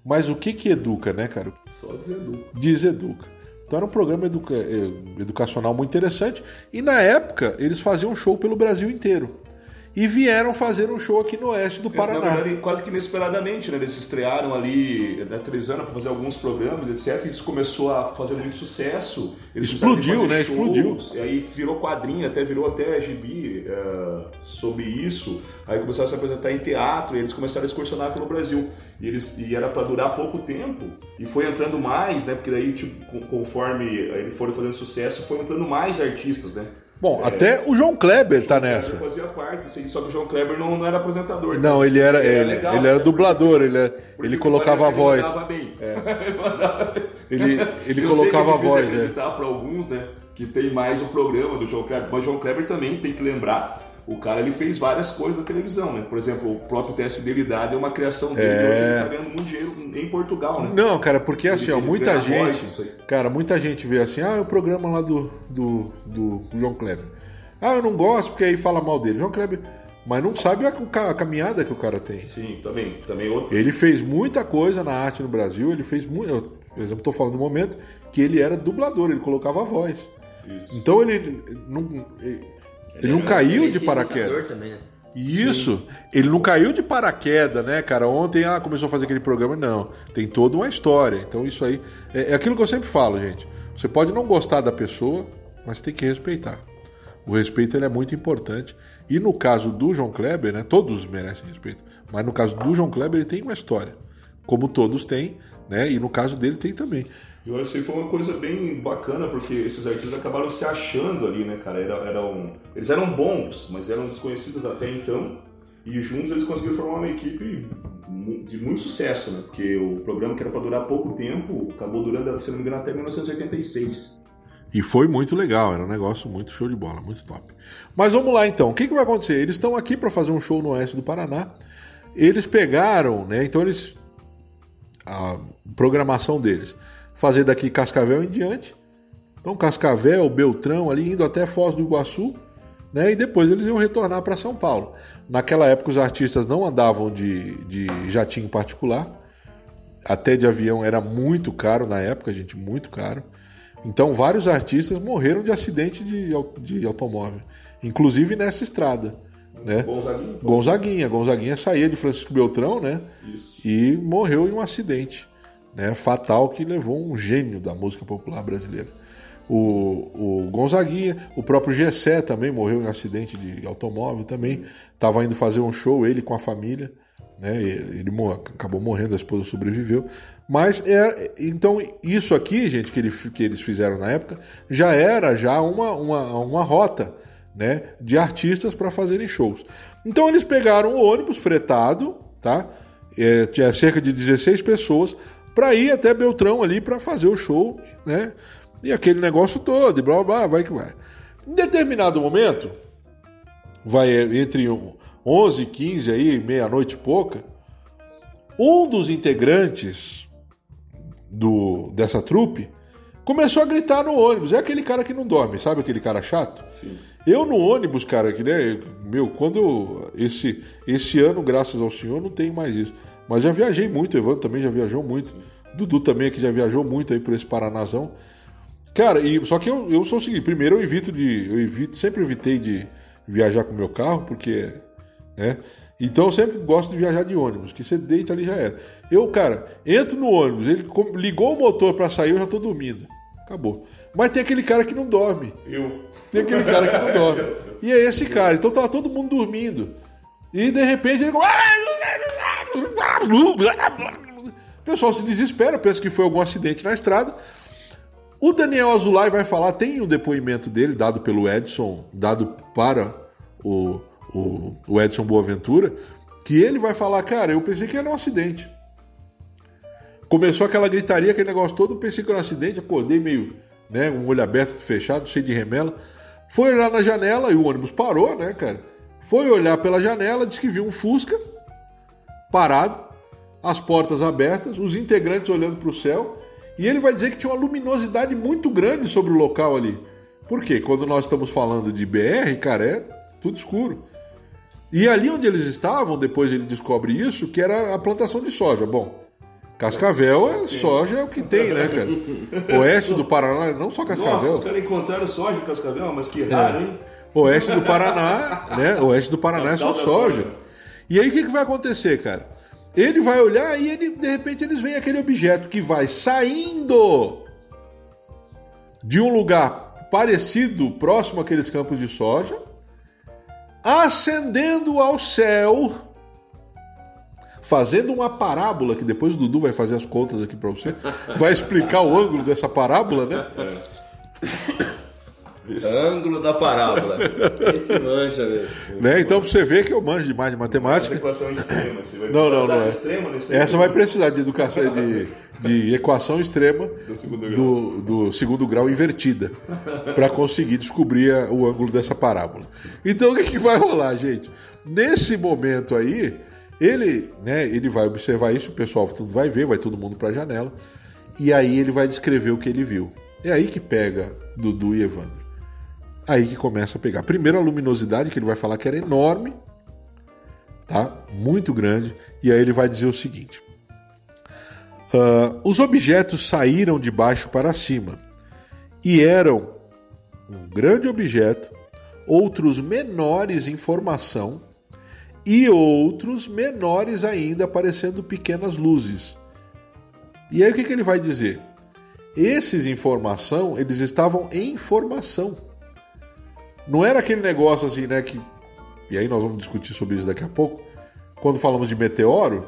Mas o que que educa, né, cara?
Só deseduca.
Deseduca. Então era um programa educa eh, educacional muito interessante. E na época eles faziam show pelo Brasil inteiro. E vieram fazer um show aqui no oeste do Paraná.
Na verdade, quase que inesperadamente, né? Eles estrearam ali na televisão para fazer alguns programas, etc. E isso começou a fazer muito sucesso. Eles
Explodiu, né?
Shows,
Explodiu.
E aí virou quadrinho, até virou até gibi uh, sobre isso. Aí começaram a se apresentar em teatro e eles começaram a excursionar pelo Brasil. E, eles, e era para durar pouco tempo. E foi entrando mais, né? Porque daí, tipo, conforme eles foram fazendo sucesso, foi entrando mais artistas, né?
Bom, é, até o João Kleber tá
Kleber
nessa.
fazia parte, só que o João Kleber não, não era apresentador.
Não, ele era, ele, era, legal, ele era dublador, ele, era, ele colocava a voz.
Ele bem.
É. ele ele colocava a voz.
É. para alguns, né, que tem mais o programa do João Kleber, mas o João Kleber também tem que lembrar o cara ele fez várias coisas na televisão, né? Por exemplo, o próprio teste de fidelidade é uma criação dele. É... Hoje ele tá ganhando muito dinheiro em Portugal, né?
Não, cara, porque assim, ele, ó, muita gente. Cara, muita gente vê assim, ah, é o programa lá do, do, do João Kleber. Ah, eu não gosto porque aí fala mal dele. João Kleber. Mas não sabe a, a caminhada que o cara tem.
Sim, também. também outro.
Ele fez muita coisa na arte no Brasil. Ele fez muito. Por exemplo, estou falando no momento que ele era dublador, ele colocava a voz. Isso. Então ele não, ele, ele não caiu de paraquedas. Também, né? Isso. Sim. Ele não caiu de paraquedas, né, cara? Ontem ah, começou a fazer aquele programa. Não. Tem toda uma história. Então isso aí. É, é aquilo que eu sempre falo, gente. Você pode não gostar da pessoa, mas tem que respeitar. O respeito ele é muito importante. E no caso do João Kleber, né, todos merecem respeito, mas no caso do João Kleber ele tem uma história, como todos têm, né, e no caso dele tem também.
Eu achei que foi uma coisa bem bacana, porque esses artistas acabaram se achando ali, né, cara? Era, eram, eles eram bons, mas eram desconhecidos até então. E juntos eles conseguiram formar uma equipe de muito sucesso, né? Porque o programa que era para durar pouco tempo acabou durando, se não me engano, até 1986.
E foi muito legal, era um negócio muito show de bola, muito top. Mas vamos lá então, o que, que vai acontecer? Eles estão aqui para fazer um show no oeste do Paraná. Eles pegaram, né? Então eles. A programação deles. Fazer daqui Cascavel em diante. Então Cascavel, Beltrão, ali indo até Foz do Iguaçu. Né, e depois eles iam retornar para São Paulo. Naquela época os artistas não andavam de, de jatinho particular, até de avião era muito caro na época, gente, muito caro. Então, vários artistas morreram de acidente de, de automóvel, inclusive nessa estrada. Né?
Gonzaguinha.
Gonzaguinha. Gonzaguinha saía de Francisco Beltrão né?
Isso.
e morreu em um acidente né? fatal que levou um gênio da música popular brasileira. O, o Gonzaguinha, o próprio Gessé também morreu em um acidente de automóvel também. Estava indo fazer um show, ele com a família. né? Ele acabou morrendo, a esposa sobreviveu. Mas é, então isso aqui, gente, que, ele, que eles fizeram na época, já era já uma, uma, uma rota né, de artistas para fazerem shows. Então eles pegaram o ônibus fretado, tá? É, tinha cerca de 16 pessoas para ir até Beltrão ali para fazer o show, né? E aquele negócio todo, e blá blá, vai que vai. Em determinado momento, vai entre 11 15 aí, meia-noite e pouca, um dos integrantes do, dessa trupe começou a gritar no ônibus. É aquele cara que não dorme, sabe aquele cara chato?
Sim.
Eu no ônibus, cara, que né, meu, quando esse esse ano, graças ao Senhor, não tenho mais isso. Mas já viajei muito, o Evandro também já viajou muito. Dudu também que já viajou muito aí por esse Paranazão. Cara, e só que eu, eu sou o seguinte, primeiro eu evito de eu evito, sempre evitei de viajar com meu carro, porque né? Então eu sempre gosto de viajar de ônibus, que você deita ali já era. Eu, cara, entro no ônibus, ele ligou o motor para sair, eu já tô dormindo. Acabou. Mas tem aquele cara que não dorme.
Eu.
Tem aquele cara que não dorme. E é esse cara. Então tava todo mundo dormindo. E de repente ele. O pessoal se desespera, pensa que foi algum acidente na estrada. O Daniel Azulay vai falar, tem o depoimento dele, dado pelo Edson, dado para o o, o Edson Boaventura, que ele vai falar, cara, eu pensei que era um acidente. Começou aquela gritaria, aquele negócio todo, pensei que era um acidente, acordei meio, né, um olho aberto, fechado, cheio de remela. Foi olhar na janela e o ônibus parou, né, cara? Foi olhar pela janela, disse que viu um Fusca parado, as portas abertas, os integrantes olhando para o céu, e ele vai dizer que tinha uma luminosidade muito grande sobre o local ali. Por quê? Quando nós estamos falando de BR, cara, é tudo escuro. E ali onde eles estavam, depois ele descobre isso, que era a plantação de soja. Bom, Cascavel é soja é o que tem, né, cara? Oeste do Paraná, não só Cascavel. Nossa,
os caras encontraram soja em Cascavel, mas que raro, é. hein?
Oeste do Paraná, né? Oeste do Paraná é só soja. soja. E aí o que, que vai acontecer, cara? Ele vai olhar e ele, de repente eles veem aquele objeto que vai saindo de um lugar parecido, próximo àqueles campos de soja, ascendendo ao céu, fazendo uma parábola, que depois o Dudu vai fazer as contas aqui para você, vai explicar o ângulo dessa parábola, né?
É. Ângulo da parábola. Esse manja mesmo.
Né? Então pra você ver que eu manjo demais de matemática.
equação extrema. Você vai
não, não, não. É. Essa vai precisar de educação de, de equação extrema
do segundo grau,
do, do segundo grau invertida para conseguir descobrir o ângulo dessa parábola. Então o que, que vai rolar, gente? Nesse momento aí, ele, né, ele vai observar isso, o pessoal tudo vai ver, vai todo mundo para a janela, e aí ele vai descrever o que ele viu. É aí que pega Dudu e Evandro. Aí que começa a pegar. Primeiro a luminosidade, que ele vai falar que era enorme, tá? Muito grande. E aí ele vai dizer o seguinte: uh, os objetos saíram de baixo para cima e eram um grande objeto, outros menores em formação e outros menores ainda, parecendo pequenas luzes. E aí o que, que ele vai dizer? Esses em formação, eles estavam em formação. Não era aquele negócio assim, né? Que, e aí nós vamos discutir sobre isso daqui a pouco. Quando falamos de meteoro,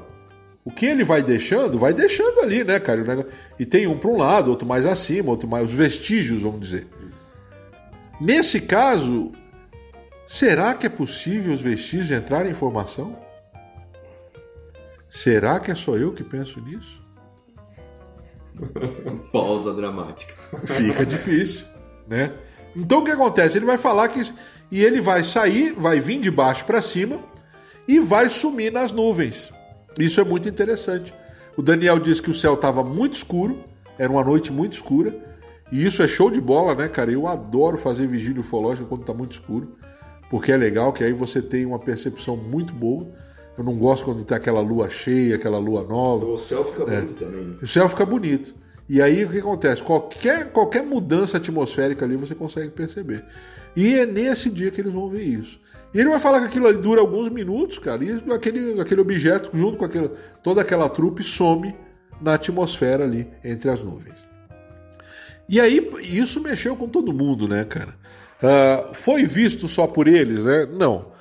o que ele vai deixando, vai deixando ali, né, cara? E tem um para um lado, outro mais acima, outro mais. Os vestígios, vamos dizer. Nesse caso, será que é possível os vestígios entrarem em formação? Será que é só eu que penso nisso?
Pausa dramática.
Fica difícil, né? Então o que acontece? Ele vai falar que. E ele vai sair, vai vir de baixo para cima e vai sumir nas nuvens. Isso é muito interessante. O Daniel disse que o céu estava muito escuro, era uma noite muito escura. E isso é show de bola, né, cara? Eu adoro fazer vigília ufológica quando está muito escuro, porque é legal que aí você tem uma percepção muito boa. Eu não gosto quando tem aquela lua cheia, aquela lua nova.
O céu fica é. bonito também. Né?
O céu fica bonito. E aí o que acontece? Qualquer, qualquer mudança atmosférica ali você consegue perceber. E é nesse dia que eles vão ver isso. E ele vai falar que aquilo ali dura alguns minutos, cara, e aquele, aquele objeto, junto com aquele, toda aquela trupe, some na atmosfera ali entre as nuvens. E aí isso mexeu com todo mundo, né, cara? Uh, foi visto só por eles, né? Não.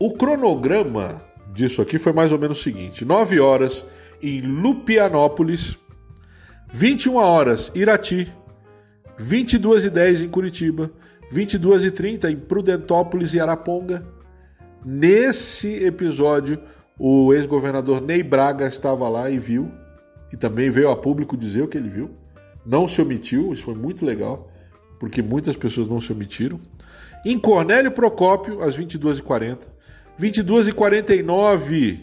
O cronograma disso aqui foi mais ou menos o seguinte: 9 horas em Lupianópolis, 21 horas Irati, 22 e 10 em Curitiba, 22 e 30 em Prudentópolis e Araponga. Nesse episódio, o ex-governador Ney Braga estava lá e viu, e também veio a público dizer o que ele viu. Não se omitiu, isso foi muito legal, porque muitas pessoas não se omitiram. Em Cornélio Procópio, às 22h40. 22h49,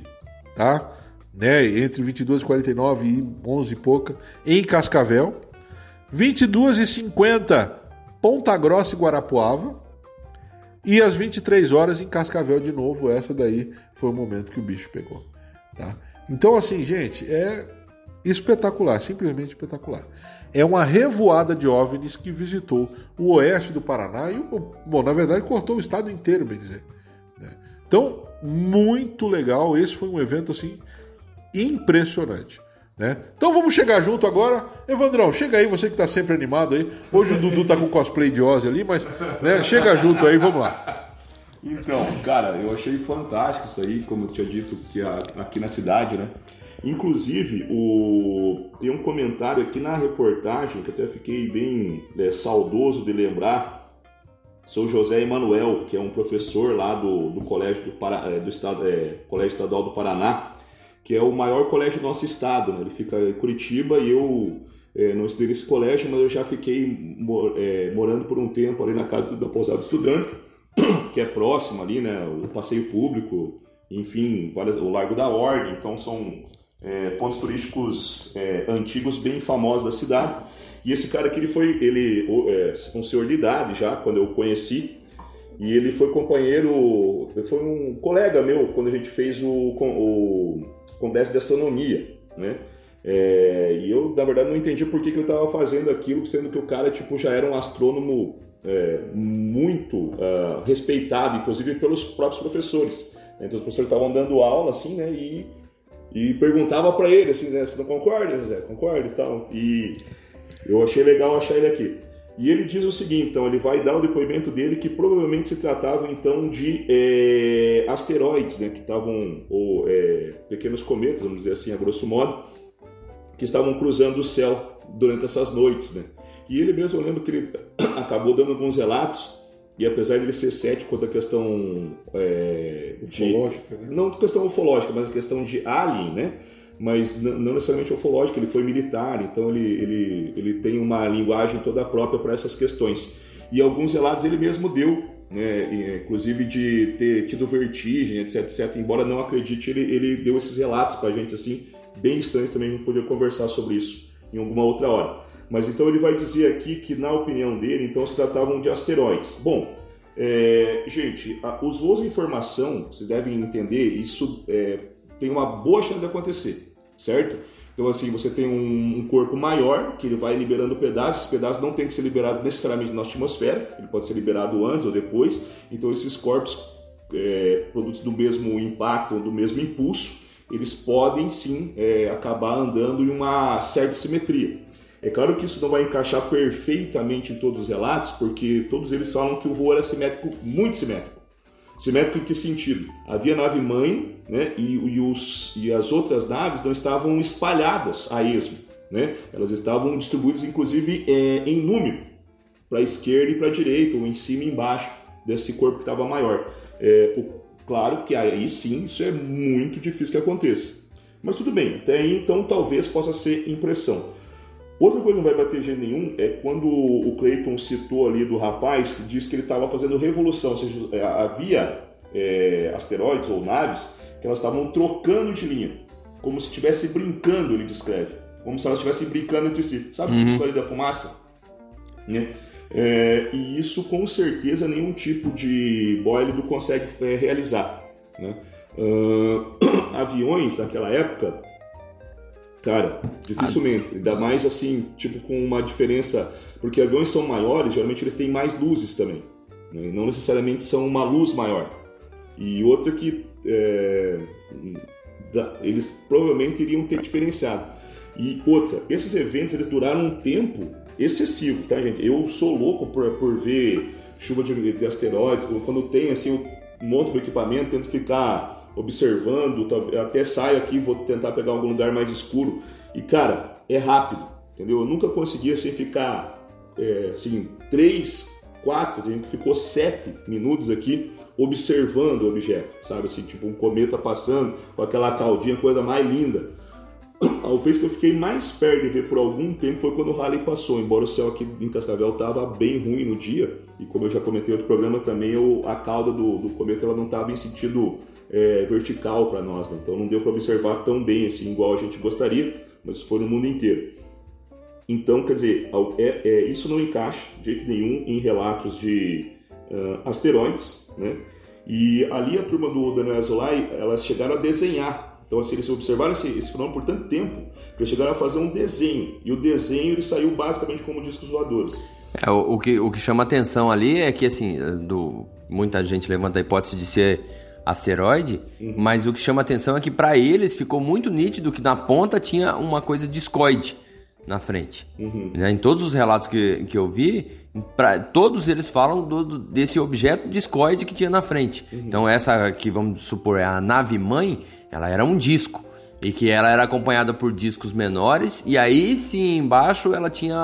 tá? Né? Entre 22h49 e 11 e pouca, em Cascavel. 22h50, Ponta Grossa e Guarapuava. E às 23 horas em Cascavel de novo. Essa daí foi o momento que o bicho pegou, tá? Então, assim, gente, é espetacular, simplesmente espetacular. É uma revoada de OVNIs que visitou o oeste do Paraná e, bom, na verdade, cortou o estado inteiro, bem dizer. Né? Então, muito legal. Esse foi um evento, assim, impressionante. Né? Então vamos chegar junto agora. Evandrão, chega aí, você que está sempre animado aí. Hoje o Dudu tá com cosplay de Ozzy ali, mas né, chega junto aí, vamos lá.
Então, cara, eu achei fantástico isso aí, como eu tinha dito que aqui na cidade, né? Inclusive, o... tem um comentário aqui na reportagem que até fiquei bem é, saudoso de lembrar. Sou José Emanuel, que é um professor lá do, do Colégio do, Para... É, do estado, é, Colégio Estadual do Paraná, que é o maior colégio do nosso estado. Né? Ele fica em Curitiba e eu é, não estudei nesse colégio, mas eu já fiquei é, morando por um tempo ali na casa da Pousada Estudante, que é próximo ali, né? O passeio público, enfim, o Largo da Ordem. Então são é, pontos turísticos é, antigos bem famosos da cidade. E esse cara aqui, ele foi ele, é, um senhor de idade já, quando eu o conheci, e ele foi companheiro, foi um colega meu quando a gente fez o, o congresso de astronomia, né? É, e eu, na verdade, não entendi por que, que eu estava fazendo aquilo, sendo que o cara tipo, já era um astrônomo é, muito uh, respeitado, inclusive pelos próprios professores. Então, os professores estavam dando aula, assim, né? E e perguntava para ele assim, né, você não concorda, José? Concorda e tal. E eu achei legal achar ele aqui. E ele diz o seguinte, então, ele vai dar o depoimento dele que provavelmente se tratava então de é, asteroides, né, que estavam, ou é, pequenos cometas, vamos dizer assim, a grosso modo, que estavam cruzando o céu durante essas noites, né. E ele mesmo, eu lembro que ele acabou dando alguns relatos e apesar de ele ser cético da questão é,
ufológica,
de, né? não questão ufológica, mas a questão de alien, né? Mas não necessariamente ufológica, ele foi militar, então ele, ele, ele tem uma linguagem toda própria para essas questões. E alguns relatos ele mesmo deu, né? inclusive de ter tido vertigem, etc, etc. Embora não acredite, ele, ele deu esses relatos para a gente assim, bem estranhos também, não podia conversar sobre isso em alguma outra hora. Mas então ele vai dizer aqui que, na opinião dele, então se tratavam de asteroides. Bom, é, gente, a, os voos em formação, vocês devem entender, isso é, tem uma boa chance de acontecer, certo? Então, assim, você tem um, corpo maior que ele vai liberando pedaços. Esses pedaços não tem que ser liberados necessariamente na atmosfera, ele pode ser liberado antes ou depois. Então, esses corpos, é, produtos do mesmo impacto ou do mesmo impulso, eles podem sim é, acabar andando em uma certa simetria. É claro que isso não vai encaixar perfeitamente em todos os relatos, porque todos eles falam que o voo era simétrico, muito simétrico. Simétrico em que sentido? Havia nave mãe né, e, e, os, e as outras naves não estavam espalhadas a esmo. Né? Elas estavam distribuídas, inclusive, é, em número, para a esquerda e para a direita, ou em cima e embaixo desse corpo que estava maior. É, o, claro que aí sim isso é muito difícil que aconteça. Mas tudo bem, até aí então talvez possa ser impressão. Outra coisa que não vai bater jeito nenhum é quando o Clayton citou ali do rapaz que disse que ele estava fazendo revolução, ou seja, é, havia é, asteroides ou naves que elas estavam trocando de linha, como se estivesse brincando, ele descreve, como se elas estivessem brincando entre si. Sabe uhum. a história da fumaça? Né? É, e isso com certeza nenhum tipo de Boyle consegue é, realizar. Né? Uh, aviões daquela época Cara, dificilmente. Ainda mais assim, tipo, com uma diferença. Porque aviões são maiores, geralmente eles têm mais luzes também. Né? Não necessariamente são uma luz maior. E outra que é, eles provavelmente iriam ter diferenciado. E outra, esses eventos eles duraram um tempo excessivo, tá, gente? Eu sou louco por, por ver chuva de, de asteroides. Quando tem assim, eu monto o equipamento, tento ficar observando, até saio aqui, vou tentar pegar algum lugar mais escuro. E cara, é rápido, entendeu? Eu nunca consegui assim ficar é, assim, três, quatro, a gente ficou sete minutos aqui observando o objeto, sabe assim, tipo um cometa passando com aquela caldinha, coisa mais linda. A vez que eu fiquei mais perto de ver por algum tempo foi quando o Halley passou, embora o céu aqui em Cascavel estava bem ruim no dia, e como eu já comentei outro problema também, eu, a cauda do, do cometa ela não estava em sentido é, vertical para nós, né? então não deu para observar tão bem assim, igual a gente gostaria, mas foi no mundo inteiro. Então, quer dizer, é, é, isso não encaixa de jeito nenhum em relatos de uh, asteroides, né? E ali a turma do Daniel Azulay, elas chegaram a desenhar então, assim, eles observaram esse, esse fenômeno por tanto tempo que eles chegaram a fazer um desenho. E o desenho ele saiu basicamente como discos voadores.
É, o, o, que, o que chama atenção ali é que, assim, do, muita gente levanta a hipótese de ser asteroide, uhum. mas o que chama atenção é que para eles ficou muito nítido que na ponta tinha uma coisa discoide na frente. Uhum. Né? Em todos os relatos que, que eu vi, pra, todos eles falam do, do, desse objeto discoide que tinha na frente. Uhum. Então essa que vamos supor é a nave mãe, ela era um disco e que ela era acompanhada por discos menores e aí sim embaixo ela tinha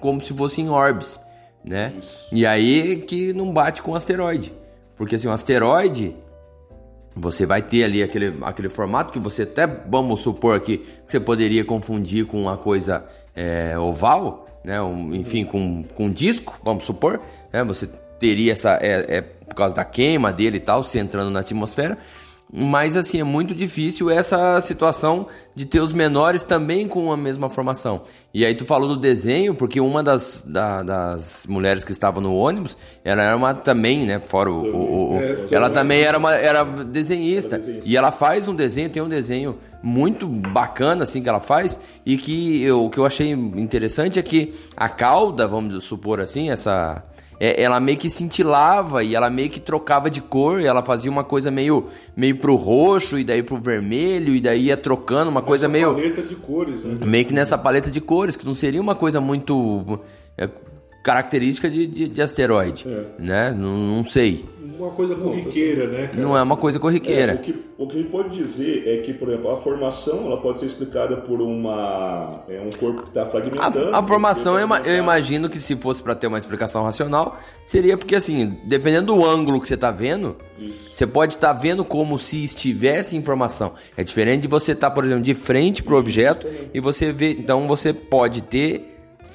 como se fossem orbes, né? Isso. E aí que não bate com o asteroide, porque assim o asteroide você vai ter ali aquele, aquele formato que você até vamos supor aqui que você poderia confundir com uma coisa é, oval, né? Um, enfim, com, com um disco, vamos supor, né? Você teria essa é, é por causa da queima dele e tal, se entrando na atmosfera. Mas assim, é muito difícil essa situação de ter os menores também com a mesma formação. E aí tu falou do desenho, porque uma das, da, das mulheres que estava no ônibus, ela era uma também, né? Fora o. o, o é, ela também era uma era desenhista. era desenhista. E ela faz um desenho, tem um desenho muito bacana, assim, que ela faz. E que eu, o que eu achei interessante é que a cauda, vamos supor assim, essa é, ela meio que cintilava e ela meio que trocava de cor, e ela fazia uma coisa meio, meio pro roxo e daí pro vermelho, e daí ia trocando, uma coisa meio.
paleta de cores, né?
Meio que nessa paleta de cores, que não seria uma coisa muito. É, característica de, de, de asteroide, é. né? Não, não sei
uma coisa corriqueira, né? Cara?
Não é uma coisa corriqueira. É,
o, que, o que a gente pode dizer é que, por exemplo, a formação ela pode ser explicada por uma é um corpo que está fragmentando.
A, a formação, eu, eu, imagino que se fosse para ter uma explicação racional, seria porque, assim, dependendo do ângulo que você está vendo, Isso. você pode estar tá vendo como se estivesse informação. É diferente de você estar, tá, por exemplo, de frente para o objeto e você vê. Então, você pode ter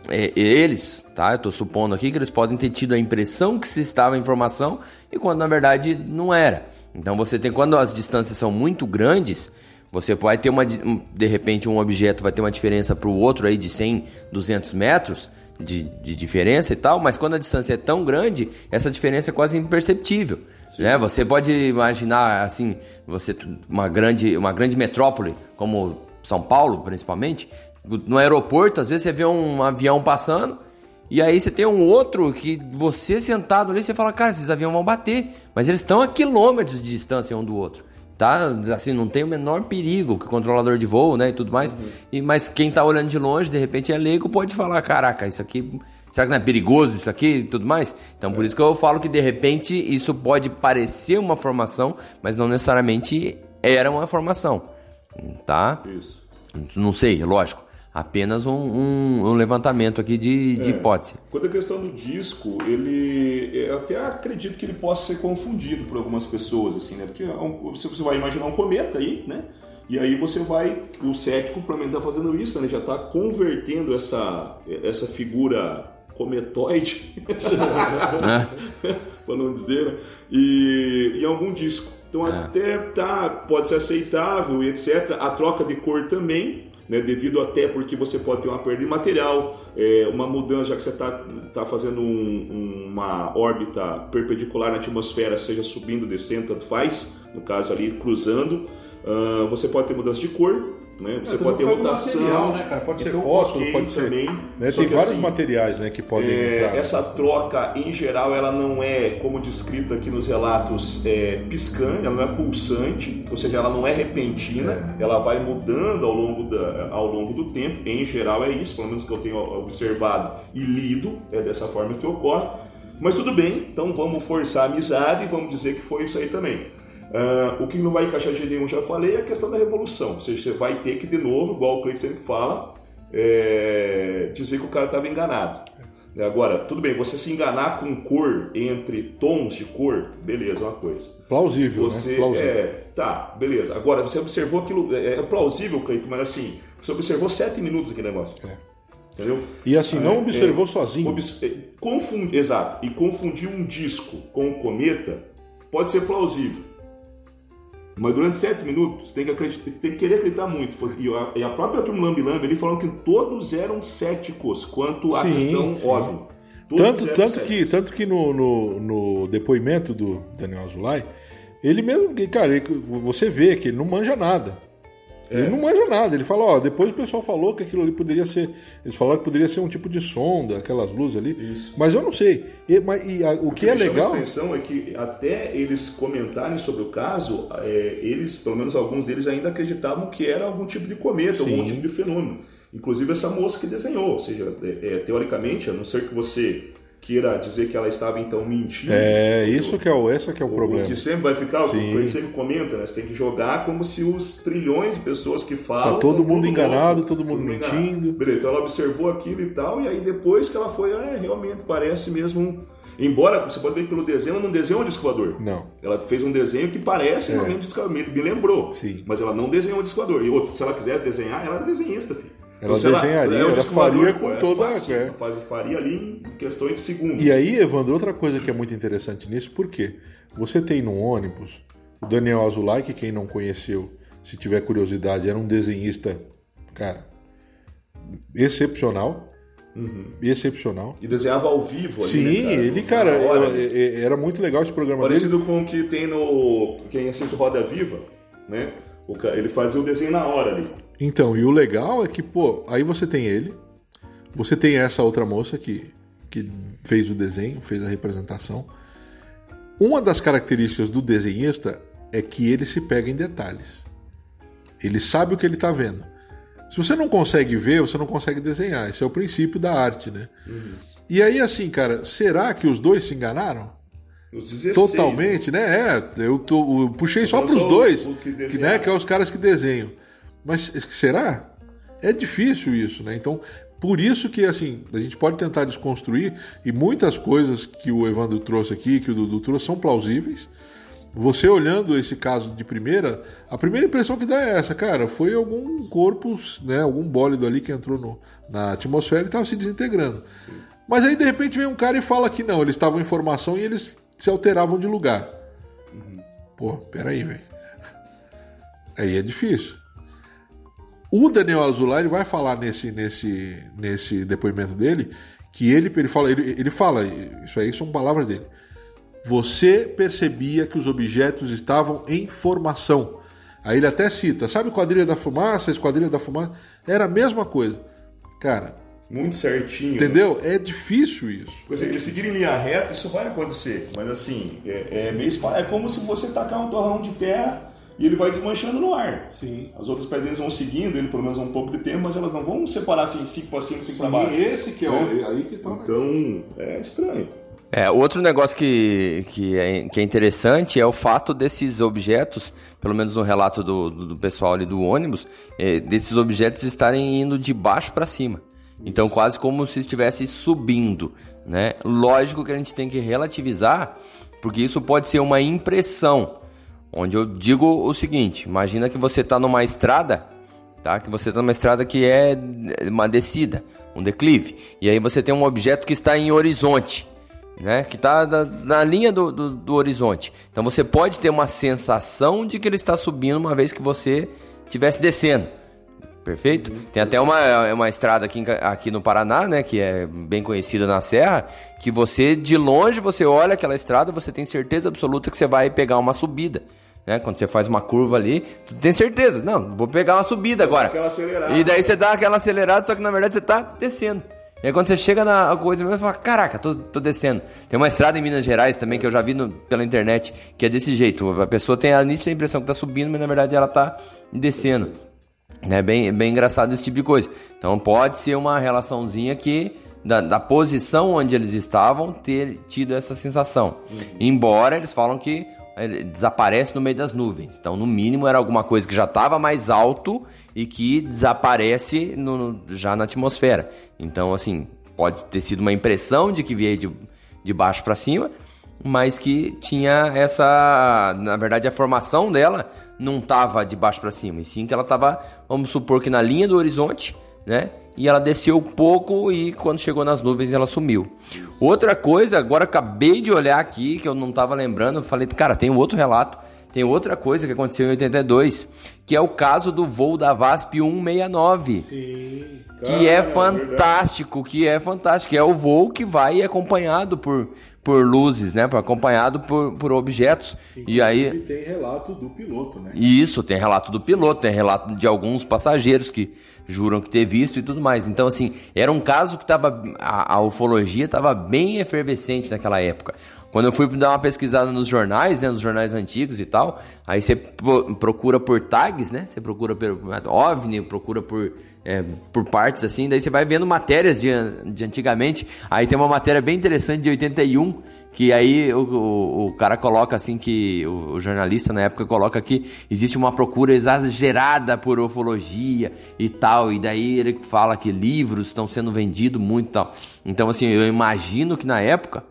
é, eles, tá? Eu estou supondo aqui que eles podem ter tido a impressão que se estava a informação e quando na verdade não era. Então você tem quando as distâncias são muito grandes, você pode ter uma de repente um objeto vai ter uma diferença para o outro aí de 100, 200 metros de, de, diferença e tal, mas quando a distância é tão grande, essa diferença é quase imperceptível. Né? Você pode imaginar assim, você uma grande uma grande metrópole como São Paulo, principalmente, no aeroporto, às vezes você vê um avião passando e aí você tem um outro que você sentado ali, você fala, cara, esses aviões vão bater, mas eles estão a quilômetros de distância um do outro. Tá? Assim, não tem o menor perigo que o controlador de voo, né, e tudo mais. Uhum. E, mas quem tá olhando de longe, de repente é leigo, pode falar, caraca, isso aqui Será que não é perigoso isso aqui e tudo mais? Então, por é. isso que eu falo que de repente isso pode parecer uma formação, mas não necessariamente era uma formação. Tá?
Isso.
Não sei, lógico apenas um, um, um levantamento aqui de, de é. hipótese.
Quando a questão do disco, ele eu até acredito que ele possa ser confundido por algumas pessoas, assim, né? Porque é você vai imaginar um cometa aí, né? E aí você vai, o cético provavelmente está fazendo isso, né? Já está convertendo essa, essa figura cometoide, é. para não dizer, né? e, em algum disco. Então é. até tá, pode ser aceitável e etc. A troca de cor também, né, devido até porque você pode ter uma perda de material, é, uma mudança, já que você está tá fazendo um, uma órbita perpendicular na atmosfera, seja subindo, descendo, tanto faz, no caso ali cruzando, uh, você pode ter mudança de cor, né? Você é, pode ter rotação. Material,
né, cara? Pode ser então, fósforo, okay, pode ser. Também. Né? Tem vários assim, materiais né, que podem é, entrar.
Essa troca, em geral, ela não é, como descrito aqui nos relatos, é, piscante, ela não é pulsante, ou seja, ela não é repentina, é. ela vai mudando ao longo, da, ao longo do tempo. Em geral, é isso, pelo menos que eu tenho observado e lido, é dessa forma que ocorre. Mas tudo bem, então vamos forçar a amizade e vamos dizer que foi isso aí também. Uh, o que não vai encaixar de nenhum, já falei, é a questão da revolução. Ou seja, você vai ter que, de novo, igual o Cleiton sempre fala, é, dizer que o cara estava enganado. Agora, tudo bem, você se enganar com cor entre tons de cor, beleza, é uma coisa.
Plausível,
você,
né? Plausível.
É, tá, beleza. Agora, você observou aquilo, é, é plausível, Cleiton, mas assim, você observou sete minutos aquele negócio.
É.
Entendeu?
E assim, não
É,
observou
é,
sozinho.
obs- é, confundi- exato. E confundir um disco com um cometa pode ser plausível. Mas durante sete minutos, tem que, acreditar, tem que querer acreditar muito. E a, e a própria turma Lambi Lambi, ele falou que todos eram céticos quanto à
Sim,
questão
sim.
Todos
Tanto, tanto,
céticos.
que, tanto que no, no, no depoimento do Daniel Azulay, ele mesmo, cara, ele- você vê que ele não manja nada.
É.
Ele não manja nada. Ele fala, ó, depois o pessoal falou que aquilo ali poderia ser. Eles falaram que poderia ser um tipo de sonda, aquelas luzes ali.
Isso.
Mas eu não sei. E, mas, e a- o que é
me chama
legal.
a atenção é que até eles comentarem sobre o caso, é, eles, pelo menos alguns deles, ainda acreditavam que era algum tipo de cometa, algum
Sim.
tipo de fenômeno. Inclusive essa moça que desenhou, ou seja, é, é, teoricamente, a não ser que você queira dizer que ela estava então mentindo.
É, isso que é o, esse que é o
O
problema.
que sempre vai ficar, o que sempre comenta, né? Você tem que jogar como se os trilhões de pessoas que falam.
Tá todo
tão
mundo enganado, todo mundo
enganado.
mentindo.
Beleza, então ela observou aquilo e tal, e aí depois que ela foi, ah, é, realmente parece mesmo. um- Embora você pode ver pelo desenho, ela não desenhou um disco voador.
Não.
Ela fez um desenho que parece realmente um disco voador, me, lembrou.
Sim.
Mas ela não desenhou um disco voador. E outra, se ela quisesse desenhar, ela era desenhista, filho.
Ela
ela-
desenharia,
é
ela
disco
faria com
é
toda-
fácil,
é.
ela faz- faria ali em questões de segundos.
E aí, Evandro, outra coisa que é muito interessante nisso, porque você tem no ônibus o Daniel Azulay, que quem não conheceu, se tiver curiosidade, era um desenhista, cara, excepcional. Excepcional.
E desenhava ao vivo ali,
Sim,
né, cara?
ele, cara, era, é- era muito legal esse programa dele.
Parecido com o que tem no. Quem assiste Roda Viva, né? Ele fazia o desenho na hora ali.
Então, e o legal é que, pô, aí você tem ele, você tem essa outra moça que, que fez o desenho, fez a representação. Uma das características do desenhista é que ele se pega em detalhes. Ele sabe o que ele está vendo. Se você não consegue ver, você não consegue desenhar. Esse é o princípio da arte, né? E aí, assim, cara, será que os dois se enganaram?
Os 16.
Totalmente, né? É, eu, tô- eu puxei só
falando
para os
só
dois,
o que
que, né, que é os caras que desenham. Mas será? É difícil isso, né? Então, por isso que assim, a gente pode tentar desconstruir e muitas coisas que o Evandro trouxe aqui, que o Dudu trouxe, são plausíveis. Você olhando esse caso de primeira, a primeira impressão que dá é essa, cara, foi algum corpo, né, algum bólido ali que entrou no- na atmosfera e estava se desintegrando. Mas aí de repente vem um cara e fala que não, eles estavam em formação e eles se alteravam de lugar. Pô, peraí, velho. Aí é difícil. O Daniel Azulay vai falar nesse, nesse, nesse depoimento dele que ele, ele, fala, ele, ele fala, isso aí são palavras dele. Você percebia que os objetos estavam em formação. Aí ele até cita, sabe quadrilha da fumaça, esquadrilha da fumaça? Era a mesma coisa. Cara,
Muito certinho. né?
entendeu? É difícil isso.
Porque se eles seguirem em linha reta, isso vai acontecer. Mas assim, é, é meio É como se você tacar um torrão de terra e ele vai desmanchando no ar.
Sim.
As outras pedrinhas vão seguindo ele pelo menos um pouco de tempo, mas elas não vão separar assim, cinco para cima, cinco para baixo.
esse que é
o-
aí que tá.
Então, é estranho.
É, outro negócio que, que, é, que é interessante é o fato desses objetos, pelo menos no relato do, do, do pessoal ali do ônibus, é, desses objetos estarem indo de baixo para cima. Então, quase como se estivesse subindo, né? Lógico que a gente tem que relativizar, porque isso pode ser uma impressão. Onde eu digo o seguinte: imagina que você está numa estrada tá? Que você está numa estrada que é uma descida, um declive, e aí você tem um objeto que está em horizonte, né? Que está na, na linha do, do, do horizonte. Então você pode ter uma sensação de que ele está subindo uma vez que você estivesse descendo. Perfeito? Tem até uma, uma estrada aqui, aqui no Paraná, né? Que é bem conhecida na Serra. Que você, de longe, você olha aquela estrada, você tem certeza absoluta que você vai pegar uma subida. Né? Quando você faz uma curva ali, tu tem certeza. Não, vou pegar uma subida agora. E daí você dá aquela acelerada, só que na verdade você tá descendo. E aí quando você chega na coisa mesmo, você fala, caraca, tô, tô descendo. Tem uma estrada em Minas Gerais também, que eu já vi no- pela internet, que é desse jeito. A pessoa tem a nítida impressão que tá subindo, mas na verdade ela tá descendo. É bem, bem engraçado esse tipo de coisa. Então pode ser uma relaçãozinha que, da, da posição onde eles estavam, ter tido essa sensação. Embora eles falam que ele desaparece no meio das nuvens. Então, no mínimo, era alguma coisa que já estava mais alto e que desaparece no, já na atmosfera. Então, assim, pode ter sido uma impressão de que veio de, de baixo para cima, mas que tinha essa. Na verdade, a formação dela não estava de baixo para cima, e sim que ela estava, vamos supor que na linha do horizonte, né? E ela desceu pouco e quando chegou nas nuvens ela sumiu. Outra coisa, agora acabei de olhar aqui que eu não estava lembrando, falei, cara, tem um outro relato, tem outra coisa que aconteceu em 82, que é o caso do voo da VASP 169. Sim. Que é fantástico, que é fantástico, que é o voo que vai acompanhado por por luzes, né? Acompanhado por, por objetos. Inclusive, e aí
tem relato do piloto, né?
Isso, tem relato do piloto, tem relato de alguns passageiros que juram que ter visto e tudo mais. Então, assim, era um caso que tava. A, a ufologia estava bem efervescente naquela época. Quando eu fui dar uma pesquisada nos jornais, né, nos jornais antigos e tal, aí você procura por tags, né? Você procura por OVNI, procura por é, por partes assim, daí você vai vendo matérias de, de antigamente. Aí tem uma matéria bem interessante de 81, que aí o, o, o cara coloca assim que o, o, jornalista na época coloca que existe uma procura exagerada por ufologia e tal, e daí ele fala que livros estão sendo vendidos muito e tal. Então assim, eu imagino que na época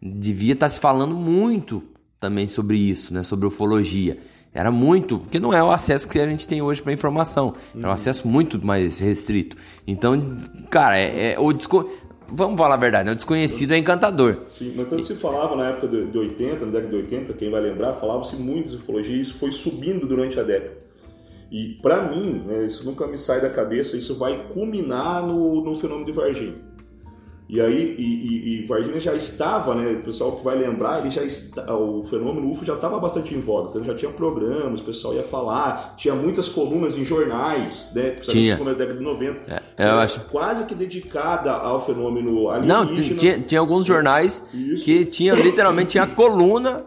devia estar tá se falando muito também sobre isso, né, sobre ufologia. Era muito, porque não é o acesso que a gente tem hoje para informação. Uhum. É um acesso muito mais restrito. Então, cara, é, é o. Vamos falar a verdade, né? o desconhecido é encantador.
Sim, mas tanto se falava na época de, 80, na década de 80, quem vai lembrar, falava-se muito de ufologia e isso foi subindo durante a década. E para mim, né, isso nunca me sai da cabeça, isso vai culminar no, no fenômeno de Varginha. E aí, e, e, e, Varginha já estava, né? O pessoal que vai lembrar, ele já está, o fenômeno UFO já estava bastante em voga. Então já tinha programas, o pessoal ia falar, tinha muitas colunas em jornais, né?
Tinha.
Na década de 90.
É, eu acho.
Quase que dedicada ao fenômeno
alienígena. Não, tinha, tinha alguns jornais Isso. que tinha literalmente tinha coluna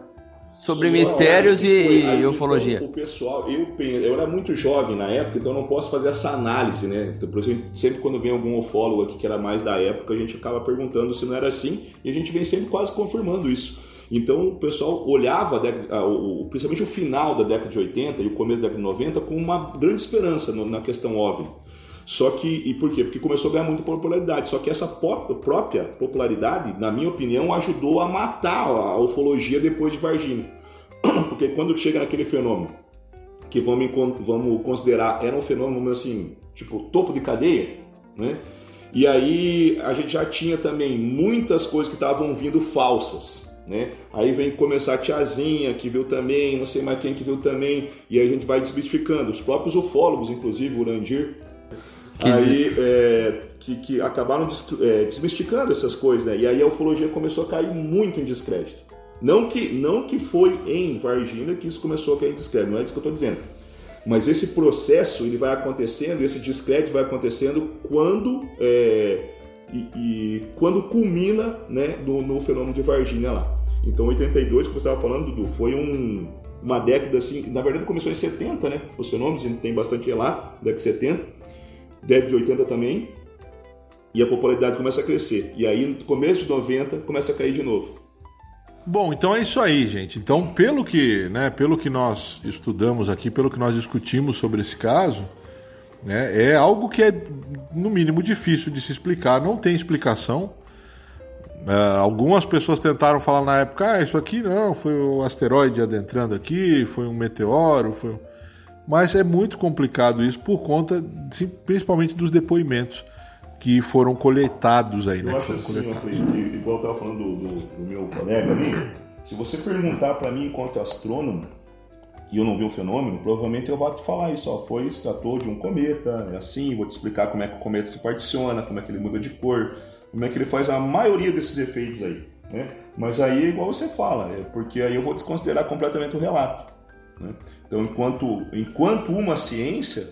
sobre Só mistérios e, foi, e ufologia.
O pessoal, eu, eu era muito jovem na época, então eu não posso fazer essa análise, né? Então, por exemplo, sempre quando vem algum ufólogo aqui que era mais da época, a gente acaba perguntando se não era assim e a gente vem sempre quase confirmando isso. Então o pessoal olhava, principalmente o final da década de 80 e o começo da década de 90, com uma grande esperança na questão OVNI. Só que, e por quê? Porque começou a ganhar muita popularidade. Só que essa própria popularidade, na minha opinião, ajudou a matar a ufologia depois de Varginha. Porque quando chega naquele fenômeno, que vamos, vamos considerar era um fenômeno assim, tipo topo de cadeia, né? E aí a gente já tinha também muitas coisas que estavam vindo falsas, né? Aí vem começar a tiazinha que viu também, não sei mais quem que viu também, e aí a gente vai desmistificando. Os próprios ufólogos, inclusive o Urandir, que aí é, que, que, acabaram é, desmistificando essas coisas, né? E aí a ufologia começou a cair muito em descrédito. Não que, não que foi em Varginha que isso começou a cair em descrédito, não é isso que eu estou dizendo. Mas esse processo ele vai acontecendo, esse descrédito vai acontecendo quando é, e, e, quando culmina né, no, no, fenômeno de Varginha lá. Então 82, como você estava falando, Dudu, foi um, uma década assim, na verdade começou em 70, né? Os fenômenos, tem bastante lá, década de 70 década de 80 também, e a popularidade começa a crescer. E aí, no começo de 90, começa a cair de novo.
Bom, então é isso aí, gente. Então, pelo que, né, pelo que nós estudamos aqui, pelo que nós discutimos sobre esse caso, né, é algo que é, no mínimo, difícil de se explicar. Não tem explicação. Uh, algumas pessoas tentaram falar na época, ah, isso aqui não, foi o asteroide adentrando aqui, foi um meteoro, foi mas é muito complicado isso por conta, principalmente dos depoimentos que foram coletados aí, né?
Eu acho assim, que, igual eu estava falando do, do, do, meu colega ali, se você perguntar para mim enquanto astrônomo, e eu não vi o fenômeno, provavelmente eu vou te falar isso, ó, foi, se tratou de um cometa, é assim, vou te explicar como é que o cometa se particiona, como é que ele muda de cor, como é que ele faz a maioria desses efeitos aí, né? Mas aí, igual você fala, é porque aí eu vou desconsiderar completamente o relato. Né? Então, enquanto, enquanto uma ciência,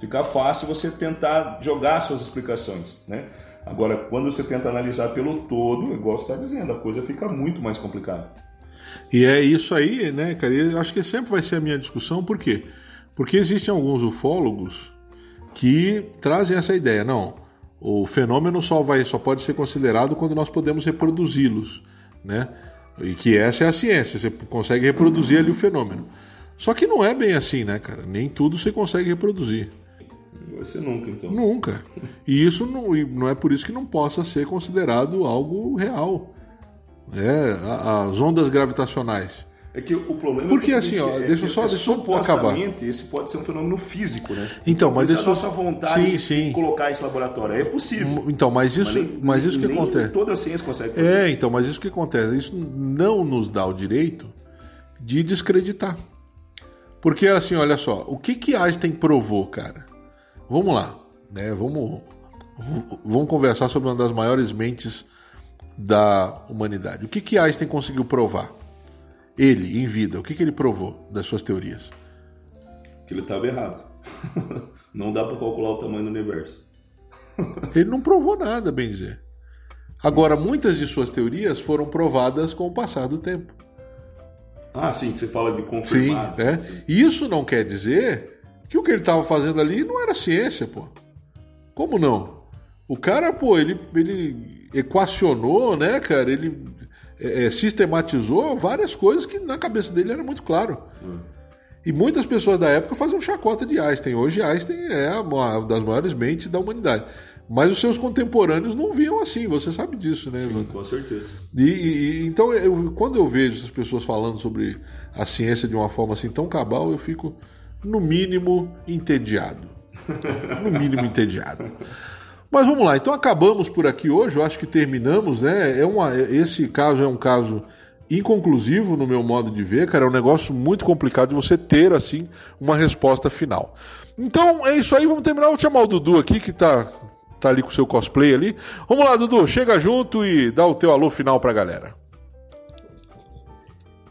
fica fácil você tentar jogar suas explicações. Né? Agora, quando você tenta analisar pelo todo, igual você está dizendo, a coisa fica muito mais complicada.
E é isso aí, né, cara? Eu acho que sempre vai ser a minha discussão, por quê? Porque existem alguns ufólogos que trazem essa ideia, não, o fenômeno só, vai, só pode ser considerado quando nós podemos reproduzi-los, né? E que essa é a ciência, você consegue reproduzir ali o fenômeno. Só que não é bem assim, né, cara? Nem tudo você consegue reproduzir.
Ser nunca, então.
Nunca. E isso não, não é por isso que não possa ser considerado algo real. É, as ondas gravitacionais.
É que o problema
Porque
é
assim, ó,
é-
deixa eu
é-
só-
é
deixa eu acabar.
esse pode ser um fenômeno físico, né?
Então, mas
Essa
deixa eu-
nossa vontade
Sim, sim.
de colocar esse laboratório é possível.
Então, mas isso,
nem-
mas isso que acontece.
Toda a ciência consegue fazer.
É, então, mas isso que acontece. Isso não nos dá o direito de descreditar. Porque assim, olha só, o que que Einstein provou, cara? Vamos lá, né? Vamos, vamos conversar sobre uma das maiores mentes da humanidade. O que que Einstein conseguiu provar? Ele, em vida, o que que ele provou das suas teorias?
Que ele estava errado. Não dá para calcular o tamanho do universo.
Ele não provou nada, bem dizer. Agora, muitas de suas teorias foram provadas com o passar do tempo.
Ah, sim, você fala de
Sim,
confirmado.
né? Isso não quer dizer que o que ele estava fazendo ali não era ciência, pô. Como não? O cara, pô, ele, ele equacionou, né, cara? Ele é, é, sistematizou várias coisas que na cabeça dele era muito claro. E muitas pessoas da época faziam chacota de Einstein. Hoje Einstein é uma das maiores mentes da humanidade. Mas os seus contemporâneos não viam assim, você sabe disso, né, Evandro?
Com certeza.
E- e- então, eu- quando eu vejo essas pessoas falando sobre a ciência de uma forma assim tão cabal, eu fico, no mínimo, entediado. No mínimo, entediado. Mas vamos lá, então acabamos por aqui hoje, eu acho que terminamos, né? É uma, esse caso é um caso inconclusivo no meu modo de ver, cara. É um negócio muito complicado de você ter, assim, uma resposta final. Então é isso aí, vamos terminar. Vou chamar o Dudu aqui, que tá, tá ali com o seu cosplay ali. Vamos lá, Dudu, chega junto e dá o teu alô final pra galera.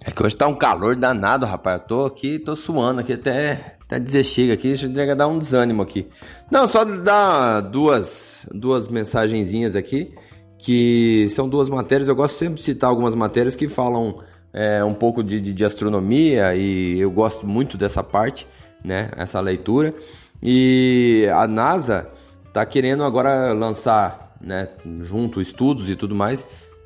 É que hoje tá um calor danado, rapaz. Eu tô aqui, tô suando aqui até, até dizer chega aqui. Deixa eu dar um desânimo aqui. Não, só dar duas, duas mensagenzinhas aqui, que são duas matérias. Eu gosto sempre de citar algumas matérias que falam é, um pouco de, de, de astronomia e eu gosto muito dessa parte, né? Essa leitura. E a NASA tá querendo agora lançar, né, junto estudos e tudo mais.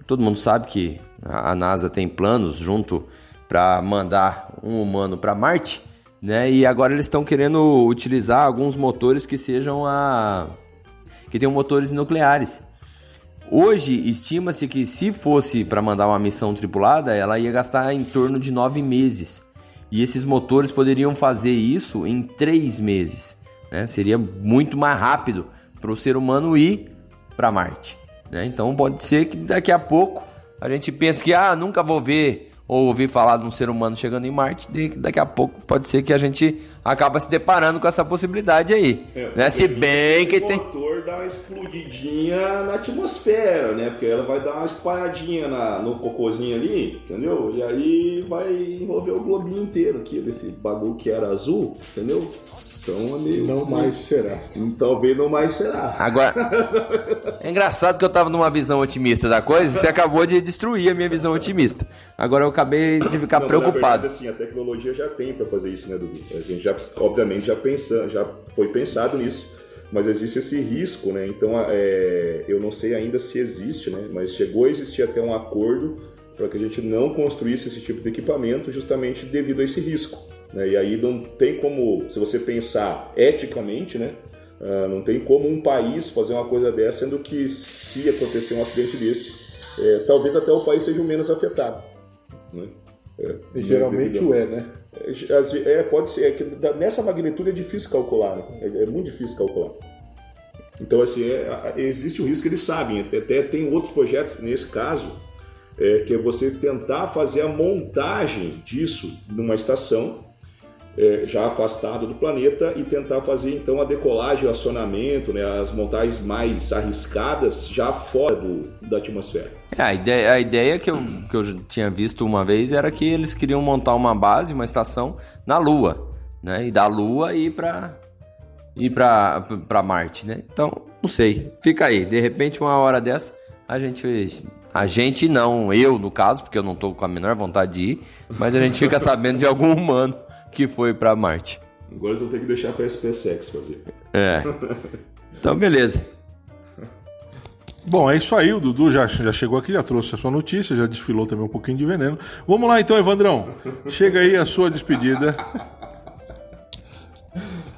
Todo mundo sabe que a NASA tem planos junto para mandar um humano para Marte, né? E agora eles estão querendo utilizar alguns motores que sejam a que tenham motores nucleares. Hoje estima-se que se fosse para mandar uma missão tripulada, ela ia gastar em torno de nove meses. E esses motores poderiam fazer isso em três meses. Né? Seria muito mais rápido para o ser humano ir para Marte. Né? Então pode ser que daqui a pouco a gente pense que ah, nunca vou ver ou ouvir falar de um ser humano chegando em Marte. Daqui a pouco pode ser que a gente acaba se deparando com essa possibilidade aí. né? Se bem que tem.
motor dá uma explodidinha na atmosfera, né? Porque ela vai dar uma espalhadinha na, no cocôzinho ali, entendeu? E aí vai envolver o globinho inteiro aqui, desse bagulho que era azul, entendeu? Então meio.
Não mais será.
Talvez não mais será.
Agora, é engraçado que eu tava numa visão otimista da coisa e você acabou de destruir a minha visão otimista. Agora eu acabei de ficar
Não,
preocupado.
Na verdade, assim, a tecnologia já tem para fazer isso, né, Dudu? A gente já, obviamente, já, pensa, já foi pensado nisso, mas existe esse risco, né? Então, é, eu não sei ainda se existe, né? Mas chegou a existir até um acordo para que a gente não construísse esse tipo de equipamento justamente devido a esse risco. Né? E aí não tem como, se você pensar eticamente, né? Ah, não tem como um país fazer uma coisa dessa, sendo que se acontecer um acidente desse, é, talvez até o país seja o menos afetado. Né? É,
Geralmente
devido-
o é, né?
é, é, pode ser. É que nessa magnitude é difícil calcular. né? É, é muito difícil calcular. Então, assim, é- existe o risco, eles sabem. Até, até tem outros projetos, nesse caso, é, que é você tentar fazer a montagem disso numa estação é, já afastada do planeta e tentar fazer então a decolagem, o acionamento, né, as montagens mais arriscadas já fora do, da atmosfera.
É, a ideia, a ideia que, eu, que eu tinha visto uma vez era que eles queriam montar uma base, uma estação na Lua, né? E da Lua ir para ir para Marte, né? Então, não sei. Fica aí. De repente, uma hora dessa, a gente fez. A gente não, eu no caso, porque eu não tô com a menor vontade de ir, mas a gente fica sabendo de algum humano que foi para Marte.
Agora eles vão ter que deixar para a SpaceX fazer.
É. Então, beleza.
Bom, é isso aí, o Dudu já, já chegou aqui, já trouxe a sua notícia, já desfilou também um pouquinho de veneno. Vamos lá então, Evandrão. Chega aí a sua despedida.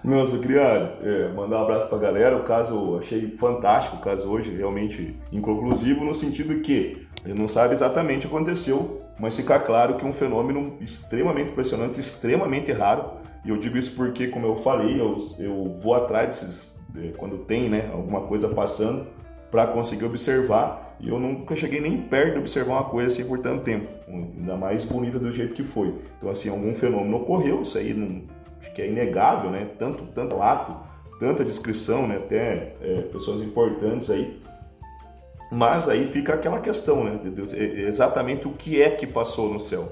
Nossa, eu queria é, mandar um abraço pra galera. O caso eu achei fantástico, o caso hoje realmente inconclusivo, no sentido que ele não sabe exatamente o que aconteceu, mas fica claro que é um fenômeno extremamente impressionante, extremamente raro. E eu digo isso porque, como eu falei, eu, eu vou atrás desses, é, quando tem né, alguma coisa passando, para conseguir observar. E eu nunca cheguei nem perto de observar uma coisa assim por tanto tempo, ainda mais bonita do jeito que foi. Então, assim, algum fenômeno ocorreu, isso aí não, acho que é inegável, né? Tanto, tanto ato, tanta descrição, né? Até é, pessoas importantes aí. Mas aí fica aquela questão, né? Exatamente o que é que passou no céu.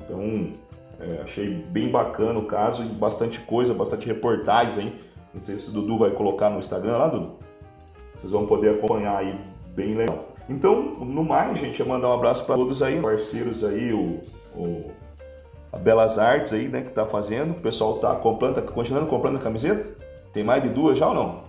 Então, é, achei bem bacana o caso e bastante coisa, bastante reportagens aí. Não sei se o Dudu vai colocar no Instagram lá, Dudu. Vocês vão poder acompanhar aí, bem legal. Então, no mais, gente, eu mandar um abraço para todos aí, parceiros aí, o, o a Belas Artes aí, né, que tá fazendo. O pessoal tá comprando, tá continuando comprando a camiseta? Tem mais de duas já ou não?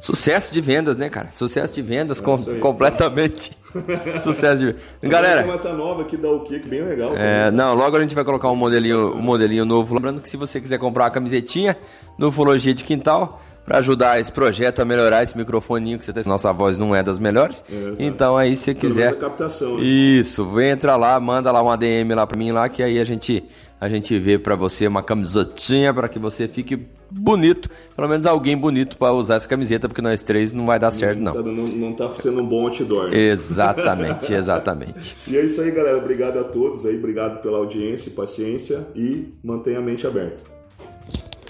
Sucesso de vendas, né, cara? Sucesso de vendas é com, completamente. Sucesso de vendas. Galera.
Tem essa nova aqui da que bem legal.
É, não, logo a gente vai colocar um modelinho, um modelinho novo. Lembrando que se você quiser comprar uma camisetinha no Ufologia de Quintal, para ajudar esse projeto a melhorar esse microfoninho que você tem. Nossa voz não é das melhores. É, então aí se você quiser.
Captação, né?
Isso, entra lá, manda lá uma DM lá para mim lá que aí a gente a gente vê para você uma camisetinha para que você fique bonito, pelo menos alguém bonito para usar essa camiseta, porque nós três não vai dar certo não.
Não, não, não tá sendo um bom outdoor. Né?
Exatamente, exatamente.
e é isso aí, galera. Obrigado a todos aí, obrigado pela audiência e paciência e mantenha a mente aberta.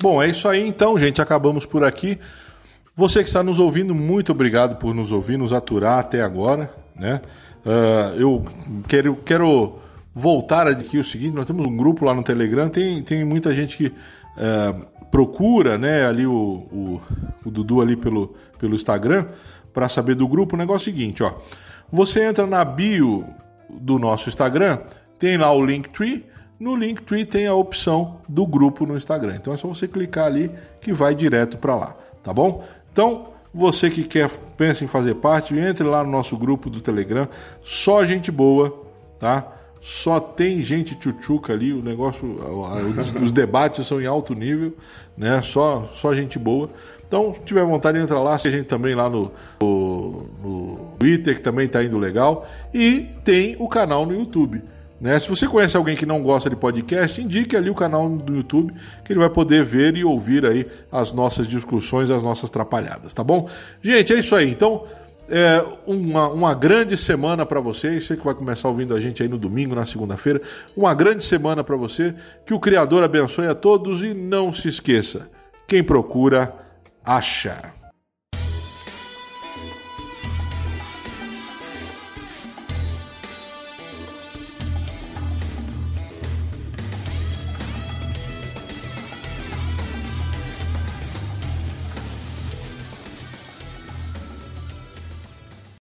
Bom, é isso aí então, gente. Acabamos por aqui. Você que está nos ouvindo, muito obrigado por nos ouvir, nos aturar até agora, né? Uh, eu quero, quero voltar aqui o seguinte: nós temos um grupo lá no Telegram, tem, tem muita gente que uh, procura, né, ali o, o, o, Dudu ali pelo, pelo Instagram para saber do grupo. O negócio é o seguinte, ó. Você entra na bio do nosso Instagram, tem lá o Linktree no Linktree tem a opção do grupo no Instagram. Então é só você clicar ali que vai direto para lá, tá bom? Então, você que quer pensa em fazer parte, entre lá no nosso grupo do Telegram. Só gente boa, tá? Só tem gente tchutchuca ali, o negócio, os, os debates são em alto nível, né? Só, só gente boa. Então, se tiver vontade, entra lá. Tem gente também lá no, no, no Twitter, que também está indo legal. E tem o canal no YouTube. Né? Se você conhece alguém que não gosta de podcast, indique ali o canal do YouTube que ele vai poder ver e ouvir aí as nossas discussões, as nossas trapalhadas, tá bom? Gente, é isso aí. Então, é uma, uma grande semana para vocês. Você que vai começar ouvindo a gente aí no domingo, na segunda-feira. Uma grande semana para você. Que o Criador abençoe a todos e não se esqueça: quem procura, acha.